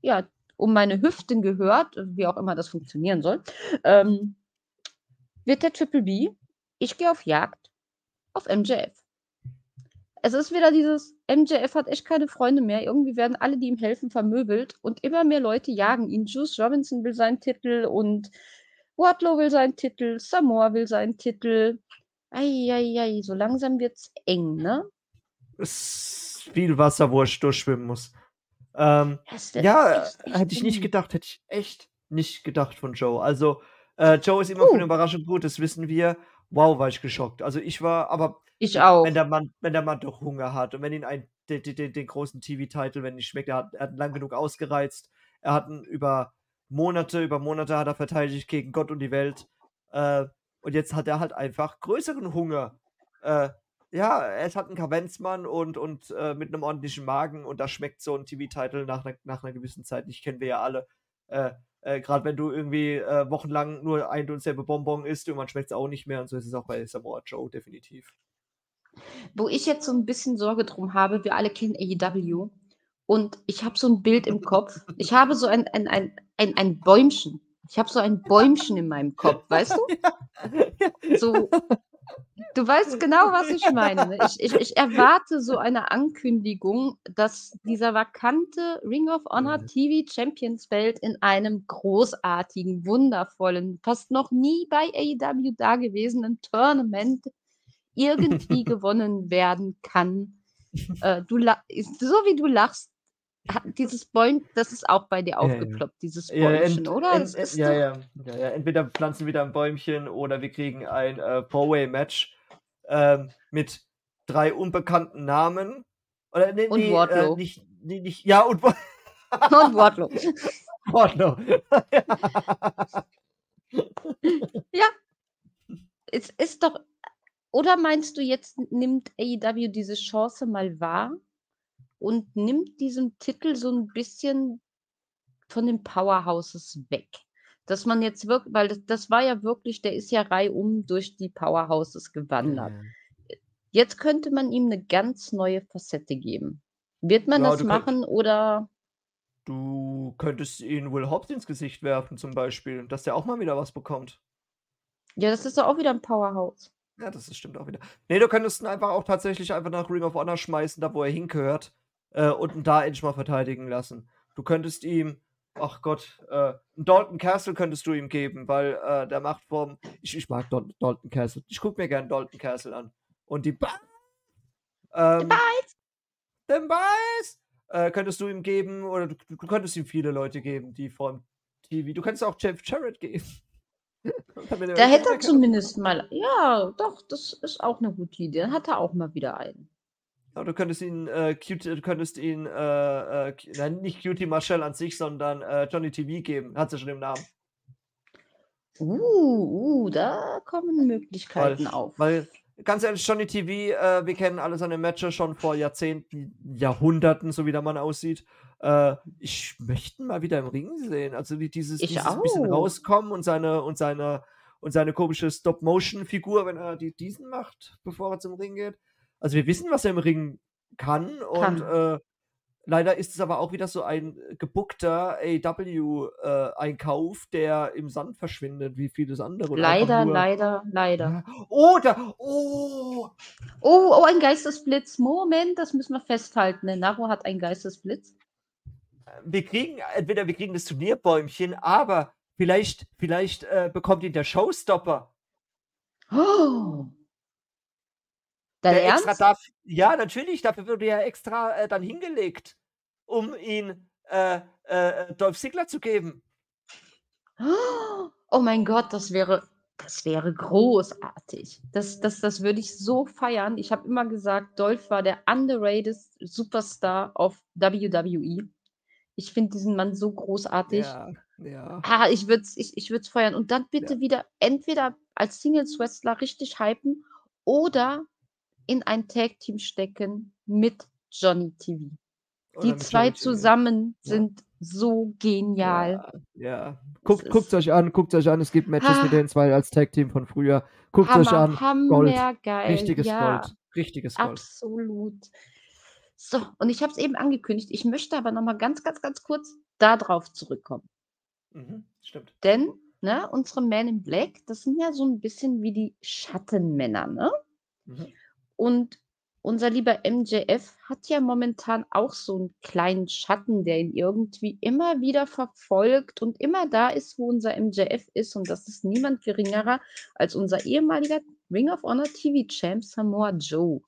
ja um meine Hüften gehört, wie auch immer das funktionieren soll, ähm, wird der Triple B. Ich gehe auf Jagd auf MJF. Es ist wieder dieses, MJF hat echt keine Freunde mehr. Irgendwie werden alle, die ihm helfen, vermöbelt und immer mehr Leute jagen ihn. Juice Robinson will seinen Titel und Wardlow will seinen Titel, Samoa will seinen Titel. Eieiei, so langsam wird's eng, ne? Es ist viel Wasser, wo ich durchschwimmen muss. Ähm, ja, hätte ich nicht gedacht, hätte ich echt nicht gedacht von Joe. Also, äh, Joe ist immer für Uh. eine Überraschung gut, das wissen wir. Wow, war ich geschockt. Also ich war, aber Ich auch. wenn der Mann, wenn der Mann doch Hunger hat und wenn ihn ein, den, den, den großen TV-Titel, wenn nicht schmeckt, er hat, er hat lang genug ausgereizt. Er hat ihn über Monate, über Monate hat er verteidigt gegen Gott und die Welt. Äh, und jetzt hat er halt einfach größeren Hunger. Äh, ja, er ist halt ein Kavenzmann und, und äh, mit einem ordentlichen Magen und da schmeckt so ein TV-Titel nach, einer- nach einer gewissen Zeit nicht, kennen wir ja alle. Äh, äh, Gerade wenn du irgendwie äh, wochenlang nur ein und selbe Bonbon isst, irgendwann schmeckt es auch nicht mehr und so ist es auch bei Samoa Joe definitiv. Wo ich jetzt so ein bisschen Sorge drum habe, wir alle kennen AEW und ich habe so ein Bild im Kopf. Ich habe so ein, ein, ein, ein, ein Bäumchen. Ich habe so ein Bäumchen in meinem Kopf, weißt du? [laughs] So, du weißt [laughs] genau, was ich meine. ne? Ich, ich, ich erwarte so eine Ankündigung, dass dieser vakante Ring of Honor Mhm. TV Champions Belt in einem großartigen, wundervollen, fast noch nie bei AEW dagewesenen Tournament irgendwie [laughs] gewonnen werden kann. Äh, du so wie du lachst, dieses Bäum, das ist auch bei dir aufgeploppt, dieses Bäumchen, oder? ent, ent, ja, ja, ja, ja. Entweder pflanzen wir wieder ein Bäumchen oder wir kriegen ein äh, Four-Way-Match ähm, mit drei unbekannten Namen. Oder nee, Und nee, äh, Wardlow. nicht, nee, nicht, ja, und [laughs] Und Wardlow. [laughs] Wardlow. [laughs] Ja, es ist doch. Oder meinst du, jetzt nimmt AEW diese Chance mal wahr und nimmt diesen Titel so ein bisschen von den Powerhouses weg? Dass man jetzt wirklich, weil das, das war ja wirklich, der ist ja reihum durch die Powerhouses gewandert. Jetzt könnte man ihm eine ganz neue Facette geben. Wird man Ja, das du könnt- machen oder Du könntest ihn Will Hobbs ins Gesicht werfen, zum Beispiel, dass der auch mal wieder was bekommt. ja, das ist doch auch wieder ein Powerhouse. Ja, das stimmt auch wieder. Nee, du könntest ihn einfach auch tatsächlich einfach nach Ring of Honor schmeißen, da wo er hingehört, äh, und ihn da endlich mal verteidigen lassen. Du könntest ihm, ach Gott, äh, einen Dalton Castle könntest du ihm geben, weil äh, der macht vom. Ich, ich mag Dal Dalton Castle. Ich gucke mir gerne Dalton Castle an. Und die. Ba ähm, Den Beiß! Äh, könntest du ihm geben, oder du, du könntest ihm viele Leute geben, die vom TV. Du könntest auch Jeff Jarrett geben. [laughs] Da hätte er zumindest mal. Ja, doch, das ist auch eine gute Idee. Dann hat er auch mal wieder einen. Ja, du könntest ihn, äh, Cutie, du könntest ihn, äh, äh, nein, nicht Cutie Marshall an sich, sondern äh, Johnny TV geben. Hat ja schon im Namen. Uh, uh, da kommen Möglichkeiten auf. Weil, ganz ehrlich, Johnny TV, äh, wir kennen alle seine Matches schon vor Jahrzehnten, Jahrhunderten, so wie der Mann aussieht. Äh, ich möchte ihn mal wieder im Ring sehen. Also wie dieses, dieses bisschen rauskommen und seine, und seine, und seine komische Stop-Motion-Figur, wenn er die, diesen macht, bevor er zum Ring geht. Also wir wissen, was er im Ring kann und Kann. äh, leider ist es aber auch wieder so ein gebuckter AW-Einkauf, der im Sand verschwindet, wie vieles andere. und Leider, nur- leider, leider. Oder, oh, Oh, oh, ein Geistesblitz. Moment, das müssen wir festhalten. Naro hat einen Geistesblitz. wir kriegen, entweder wir kriegen das Turnierbäumchen, aber vielleicht, vielleicht äh, bekommt ihn der Showstopper. Oh. Dein der Ernst? extra darf, ja, natürlich, dafür wurde er extra äh, dann hingelegt, um ihn äh, äh, Dolph Ziggler zu geben. Oh mein Gott, das wäre, das wäre großartig. Das, das, das würde ich so feiern. Ich habe immer gesagt, Dolph war der underrated Superstar auf WWE. Ich finde diesen Mann so großartig. Ja, ja. Ah, ich würde es ich, ich würd's feiern. Und dann bitte wieder entweder als Singles-Wrestler richtig hypen oder in ein Tag-Team stecken mit Johnny TV. Oder Die zwei Johnny TV. zusammen Ja. sind so genial. Ja, ja. Guckt, guckt euch an, guckt euch an. Es gibt Matches Ah. mit den zwei als Tag-Team von früher. Guckt euch Hammer, an. Gold. hammergeil. Richtiges ja, Gold. Richtiges Gold. absolut. So, und ich habe es eben angekündigt. Ich möchte aber noch mal ganz, ganz, ganz kurz darauf zurückkommen. Mhm, stimmt. Denn, ne, unsere Men in Black, das sind ja so ein bisschen wie die Schattenmänner, ne? Mhm. Und unser lieber MJF hat ja momentan auch so einen kleinen Schatten, der ihn irgendwie immer wieder verfolgt und immer da ist, wo unser MJF ist. Und das ist niemand geringerer als unser ehemaliger Ring of Honor TV Champ Samoa Joe.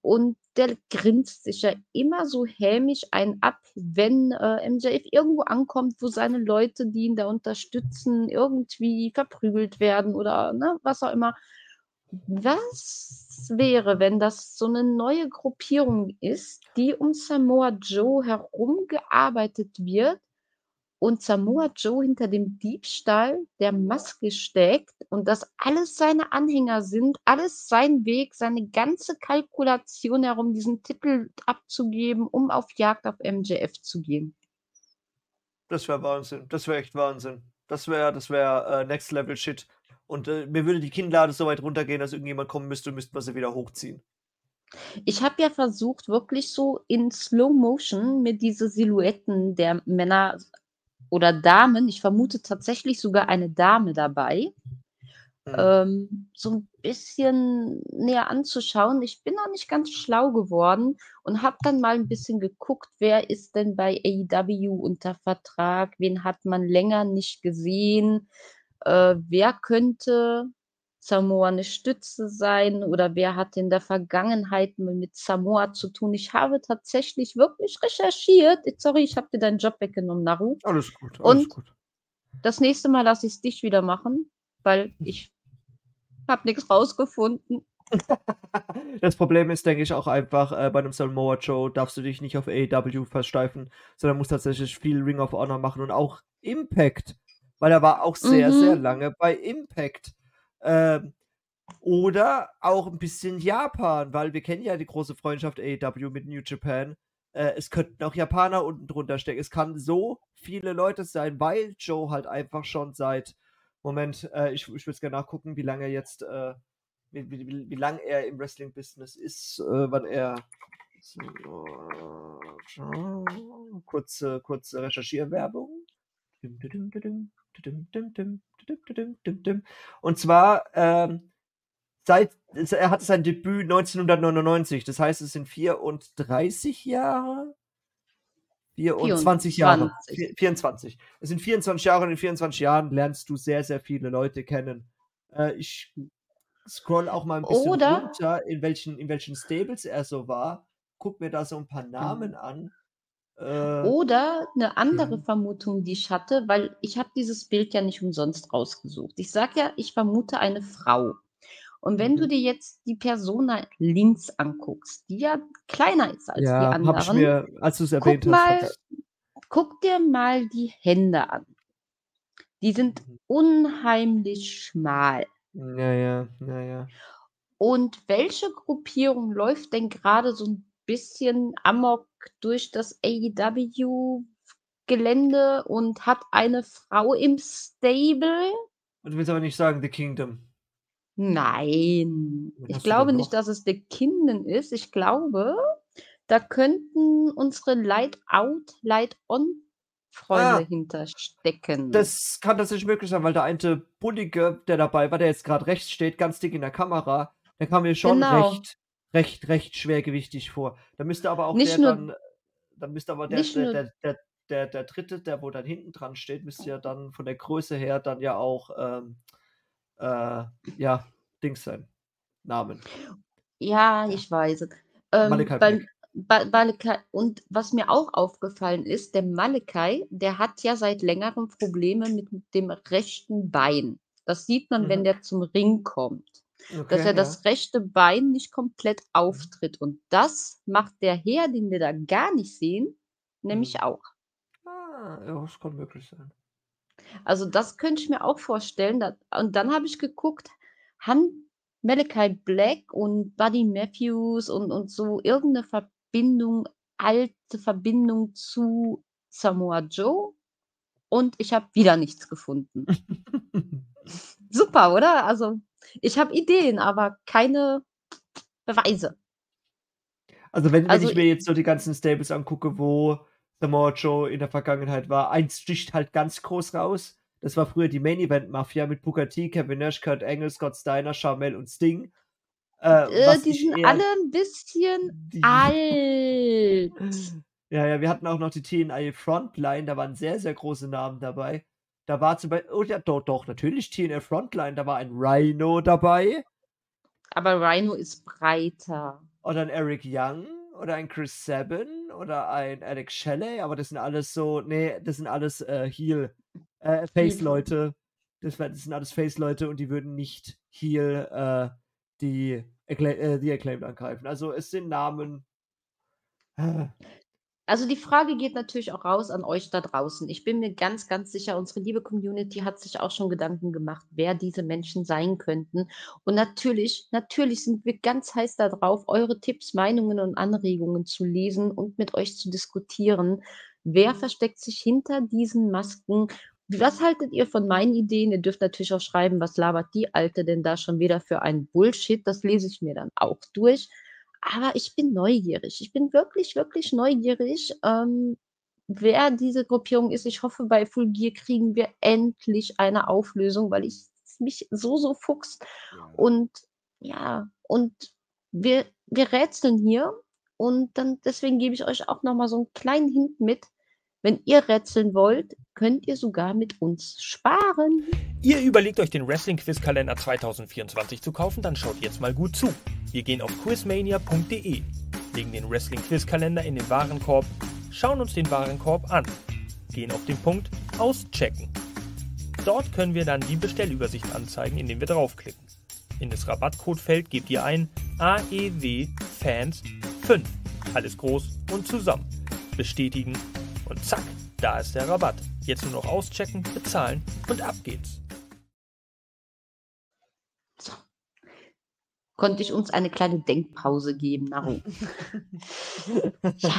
Und der grinst sich ja immer so hämisch einen ab, wenn äh, MJF irgendwo ankommt, wo seine Leute, die ihn da unterstützen, irgendwie verprügelt werden oder ne, was auch immer. Was wäre, wenn das so eine neue Gruppierung ist, die um Samoa Joe herum gearbeitet wird und Samoa Joe hinter dem Diebstahl der Maske steckt und das alles seine Anhänger sind, alles sein Weg, seine ganze Kalkulation herum, diesen Titel abzugeben, um auf Jagd auf MJF zu gehen. Das wäre Wahnsinn. Das wäre echt Wahnsinn. Das wäre, das wäre äh, Next Level Shit. Und äh, mir würde die Kinnlade so weit runtergehen, dass irgendjemand kommen müsste und müssten wir sie wieder hochziehen. Ich habe ja versucht, wirklich so in Slow Motion mir diese Silhouetten der Männer oder Damen, ich vermute tatsächlich sogar eine Dame dabei, Mhm. ähm, so ein bisschen näher anzuschauen. Ich bin noch nicht ganz schlau geworden und habe dann mal ein bisschen geguckt, wer ist denn bei AEW unter Vertrag, wen hat man länger nicht gesehen, äh, wer könnte Samoa eine Stütze sein oder wer hat in der Vergangenheit mit Samoa zu tun? Ich habe tatsächlich wirklich recherchiert. Sorry, ich habe dir deinen Job weggenommen, Naru. Alles gut, alles Und gut. das nächste Mal lasse ich es dich wieder machen, weil ich habe nichts rausgefunden. [laughs] Das Problem ist, denke ich, auch einfach, äh, bei einem Samoa Joe darfst du dich nicht auf AEW versteifen, sondern musst tatsächlich viel Ring of Honor machen und auch Impact, weil er war auch sehr, sehr Mhm. lange bei Impact. Ähm, oder auch ein bisschen Japan, weil wir kennen ja die große Freundschaft AEW mit New Japan. Äh, es könnten auch Japaner unten drunter stecken. Es kann so viele Leute sein, weil Joe halt einfach schon seit, Moment, äh, ich, ich würde es gerne nachgucken, wie lange er jetzt, äh, wie, wie, wie, wie lange er im Wrestling-Business ist, äh, wann er. So, kurze, kurze Recherchierwerbung. Dim, dim, dim, Und zwar, ähm, seit, er hatte sein Debüt 1999, das heißt, es sind 34 Jahre? 24 Jahre. 24. Vier- 24. Es sind 24 Jahre und in 24 Jahren lernst du sehr, sehr viele Leute kennen. Äh, ich scroll auch mal ein bisschen Oder- runter, in welchen, in welchen Stables er so war. Guck mir da so ein paar Namen an. Äh, Oder eine andere Ja. Vermutung, die ich hatte, weil ich habe dieses Bild ja nicht umsonst rausgesucht. Ich sage ja, ich vermute eine Frau. Und wenn du Mhm. dir jetzt die Person da links anguckst, die ja kleiner ist als die ja, habe ich anderen, mir, als du es erwähnt guck hast, hab mal, guck dir mal die Hände an. Die sind Mhm. unheimlich schmal. Ja, ja, ja, ja. Und welche Gruppierung läuft denn gerade so ein bisschen amok durch das AEW-Gelände und hat eine Frau im Stable? Und du willst aber nicht sagen The Kingdom. Nein, ich glaube nicht, dass es The Kingdom ist. Ich glaube, da könnten unsere Light-Out, Light-On-Freunde Ah, hinterstecken. Das kann tatsächlich möglich sein, weil der eine Bullige, der dabei war, der jetzt gerade rechts steht, ganz dick in der Kamera, der kam mir schon Genau. recht, recht, recht schwergewichtig vor. Da müsste aber auch Nicht der nur- dann, da müsste aber der, der, der, der, der, der dritte, der wo dann hinten dran steht, müsste ja dann von der Größe her dann ja auch, ähm, äh, ja, Dings sein. Namen. Ja, ich weiß. Ähm, beim, bei, Malachi, und was mir auch aufgefallen ist, der Malachi, der hat ja seit längerem Probleme mit dem rechten Bein. Das sieht man, wenn Mhm. der zum Ring kommt. Dass Okay, er ja. das rechte Bein nicht komplett auftritt. Und das macht der Herr, den wir da gar nicht sehen, nämlich Mhm. auch. Ah, ja, das kann möglich sein. Also das könnte ich mir auch vorstellen. Und dann habe ich geguckt, haben Malachi Black und Buddy Matthews und, und so irgendeine Verbindung, alte Verbindung zu Samoa Joe? Und ich habe wieder nichts gefunden. [laughs] Super, oder? Also ich habe Ideen, aber keine Beweise. Also wenn, wenn Also ich mir jetzt so die ganzen Stables angucke, wo Samoa Joe in der Vergangenheit war, eins sticht halt ganz groß raus. Das war früher die Main Event Mafia mit Booker T, Kevin Nash, Kurt Angle, Scott Steiner, Charmel und Sting. Äh, Äh, die sind alle ein bisschen alt. Ja, ja, wir hatten auch noch die TNA Frontline, da waren sehr, sehr große Namen dabei. Da war zum Beispiel, oh ja, doch, doch, natürlich TNA Frontline, da war ein Rhino dabei. Aber Rhino ist breiter. Oder ein Eric Young oder ein Chris Sabin oder ein Alex Shelley, aber das sind alles so, nee, das sind alles äh, Heel, äh, Face-Leute. Das, das sind alles Face-Leute und die würden nicht Heel äh, die, Accla äh, die Acclaimed angreifen. Also es sind Namen. Also die Frage geht natürlich auch raus an euch da draußen. Ich bin mir ganz, ganz sicher, unsere liebe Community hat sich auch schon Gedanken gemacht, wer diese Menschen sein könnten. Und natürlich, natürlich sind wir ganz heiß darauf, eure Tipps, Meinungen und Anregungen zu lesen und mit euch zu diskutieren. Wer versteckt sich hinter diesen Masken? Was haltet ihr von meinen Ideen? Ihr dürft natürlich auch schreiben, was labert die Alte denn da schon wieder für ein Bullshit? Das lese ich mir dann auch durch. Aber ich bin neugierig. Ich bin wirklich, wirklich neugierig, ähm, wer diese Gruppierung ist. Ich hoffe, bei Full Gear kriegen wir endlich eine Auflösung, weil ich mich so, so fuchst. Und ja, und wir, wir rätseln hier. Und dann deswegen gebe ich euch auch nochmal so einen kleinen Hint mit. Wenn ihr rätseln wollt, könnt ihr sogar mit uns sparen. Ihr überlegt euch den Wrestling Quiz Kalender 2024 zu kaufen, dann schaut jetzt mal gut zu. Wir gehen auf quizmania.de, legen den Wrestling Quiz Kalender in den Warenkorb, schauen uns den Warenkorb an, gehen auf den Punkt Auschecken. Dort können wir dann die Bestellübersicht anzeigen, indem wir draufklicken. In das Rabattcodefeld gebt ihr ein AEW Fans 5. Alles groß und zusammen. Bestätigen und zack, da ist der Rabatt. Jetzt nur noch auschecken, bezahlen und ab geht's. So. Konnte ich uns eine kleine Denkpause geben, Naru? [laughs] ja.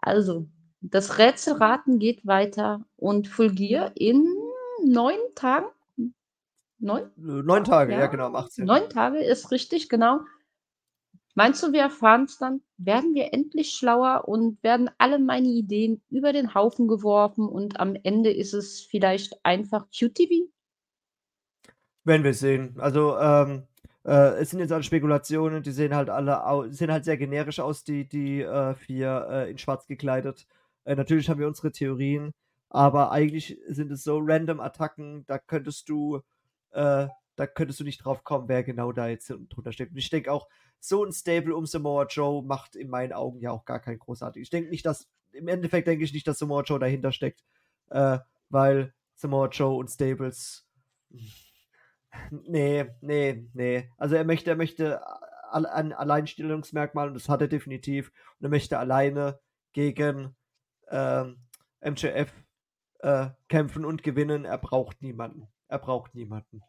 Also, das Rätselraten geht weiter und Fulgier in neun Tagen. Neun? Äh, neun Tage, ja, ja genau, am 18. Neun Tage ist richtig, genau. Meinst du, wir erfahren es dann? Werden wir endlich schlauer und werden alle meine Ideen über den Haufen geworfen und am Ende ist es vielleicht einfach QTV? Werden wir sehen. Also, ähm, äh, es sind jetzt alle Spekulationen, die sehen halt alle sehen halt sehr generisch aus, die, die äh, vier äh, in schwarz gekleidet. Äh, natürlich haben wir unsere Theorien, aber eigentlich sind es so random Attacken, da könntest du, äh, da könntest du nicht drauf kommen, wer genau da jetzt drunter steckt. Und ich denke auch, so ein Stable um Samoa Joe macht in meinen Augen ja auch gar keinen großartig. Ich denke nicht, dass, im Endeffekt denke ich nicht, dass Samoa Joe dahinter steckt, äh, weil Samoa Joe und Stables, [laughs] nee, nee, nee. Also er möchte, er möchte ein Alleinstellungsmerkmal und das hat er definitiv und er möchte alleine gegen ähm, MJF äh, kämpfen und gewinnen. Er braucht niemanden. Er braucht niemanden.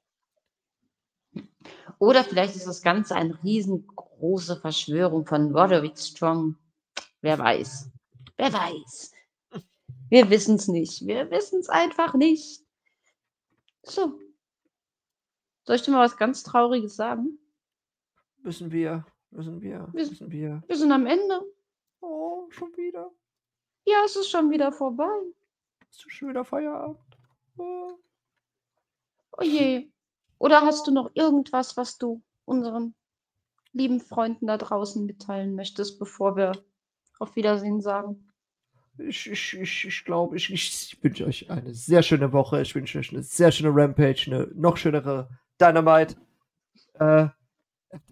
Oder vielleicht ist das Ganze eine riesengroße Verschwörung von Roderick Strong. Wer weiß. Wer weiß. Wir wissen es nicht. Wir wissen es einfach nicht. So. Soll ich dir mal was ganz Trauriges sagen? Wissen wir. Wissen wir. Wissen wir. Wir sind am Ende. Oh, schon wieder. Ja, es ist schon wieder vorbei. Es ist schon wieder Feierabend. Oh, oh je. Oder hast du noch irgendwas, was du unseren lieben Freunden da draußen mitteilen möchtest, bevor wir auf Wiedersehen sagen? Ich, ich, ich, ich glaube, ich, ich wünsche euch eine sehr schöne Woche. Ich wünsche euch eine sehr schöne Rampage, eine noch schönere Dynamite. Äh,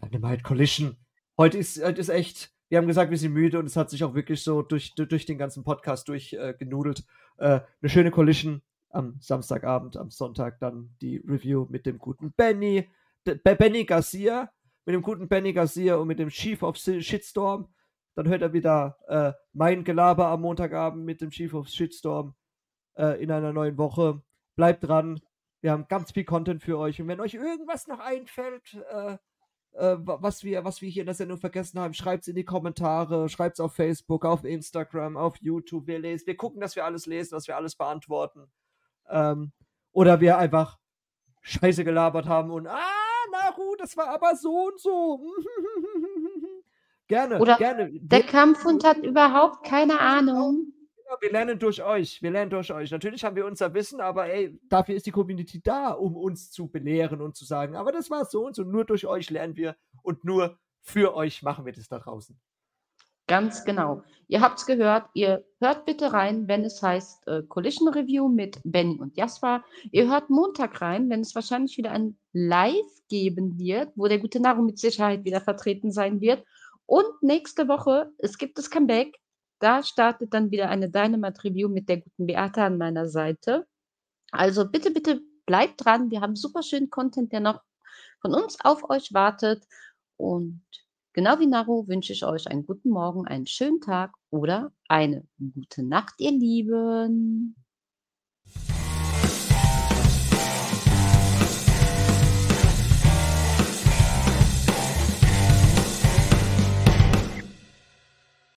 Dynamite Collision. Heute ist, heute ist echt, wir haben gesagt, wir sind müde und es hat sich auch wirklich so durch, durch den ganzen Podcast durchgenudelt. Äh, äh, eine schöne Collision am Samstagabend, am Sonntag dann die Review mit dem guten Benny, Benny Garcia, mit dem guten Benny Garcia und mit dem Chief of Shitstorm. Dann hört er wieder äh, mein Gelaber am Montagabend mit dem Chief of Shitstorm äh, in einer neuen Woche. Bleibt dran. Wir haben ganz viel Content für euch. Und wenn euch irgendwas noch einfällt, äh, äh was, wir, was wir hier in der Sendung vergessen haben, schreibt es in die Kommentare, schreibt es auf Facebook, auf Instagram, auf YouTube. Wir lesen, wir gucken, dass wir alles lesen, dass wir alles beantworten. Ähm, oder wir einfach Scheiße gelabert haben und ah, Naru, das war aber so und so. [laughs] gerne, oder gerne. Der Kampfhund hat überhaupt keine Ahnung. Wir lernen durch euch. Wir lernen durch euch. Natürlich haben wir unser Wissen, aber ey, dafür ist die Community da, um uns zu belehren und zu sagen, aber das war so und so. Nur durch euch lernen wir und nur für euch machen wir das da draußen. Ganz genau. Ihr habt es gehört. Ihr hört bitte rein, wenn es heißt äh, Collision Review mit Benny und Jasper. Ihr hört Montag rein, wenn es wahrscheinlich wieder ein Live geben wird, wo der gute Naru mit Sicherheit wieder vertreten sein wird. Und nächste Woche, es gibt das Comeback. Da startet dann wieder eine Dynamite Review mit der guten Beate an meiner Seite. Also bitte, bitte bleibt dran. Wir haben super schönen Content, der noch von uns auf euch wartet. Und Genau wie Naru wünsche ich euch einen guten Morgen, einen schönen Tag oder eine gute Nacht, ihr Lieben.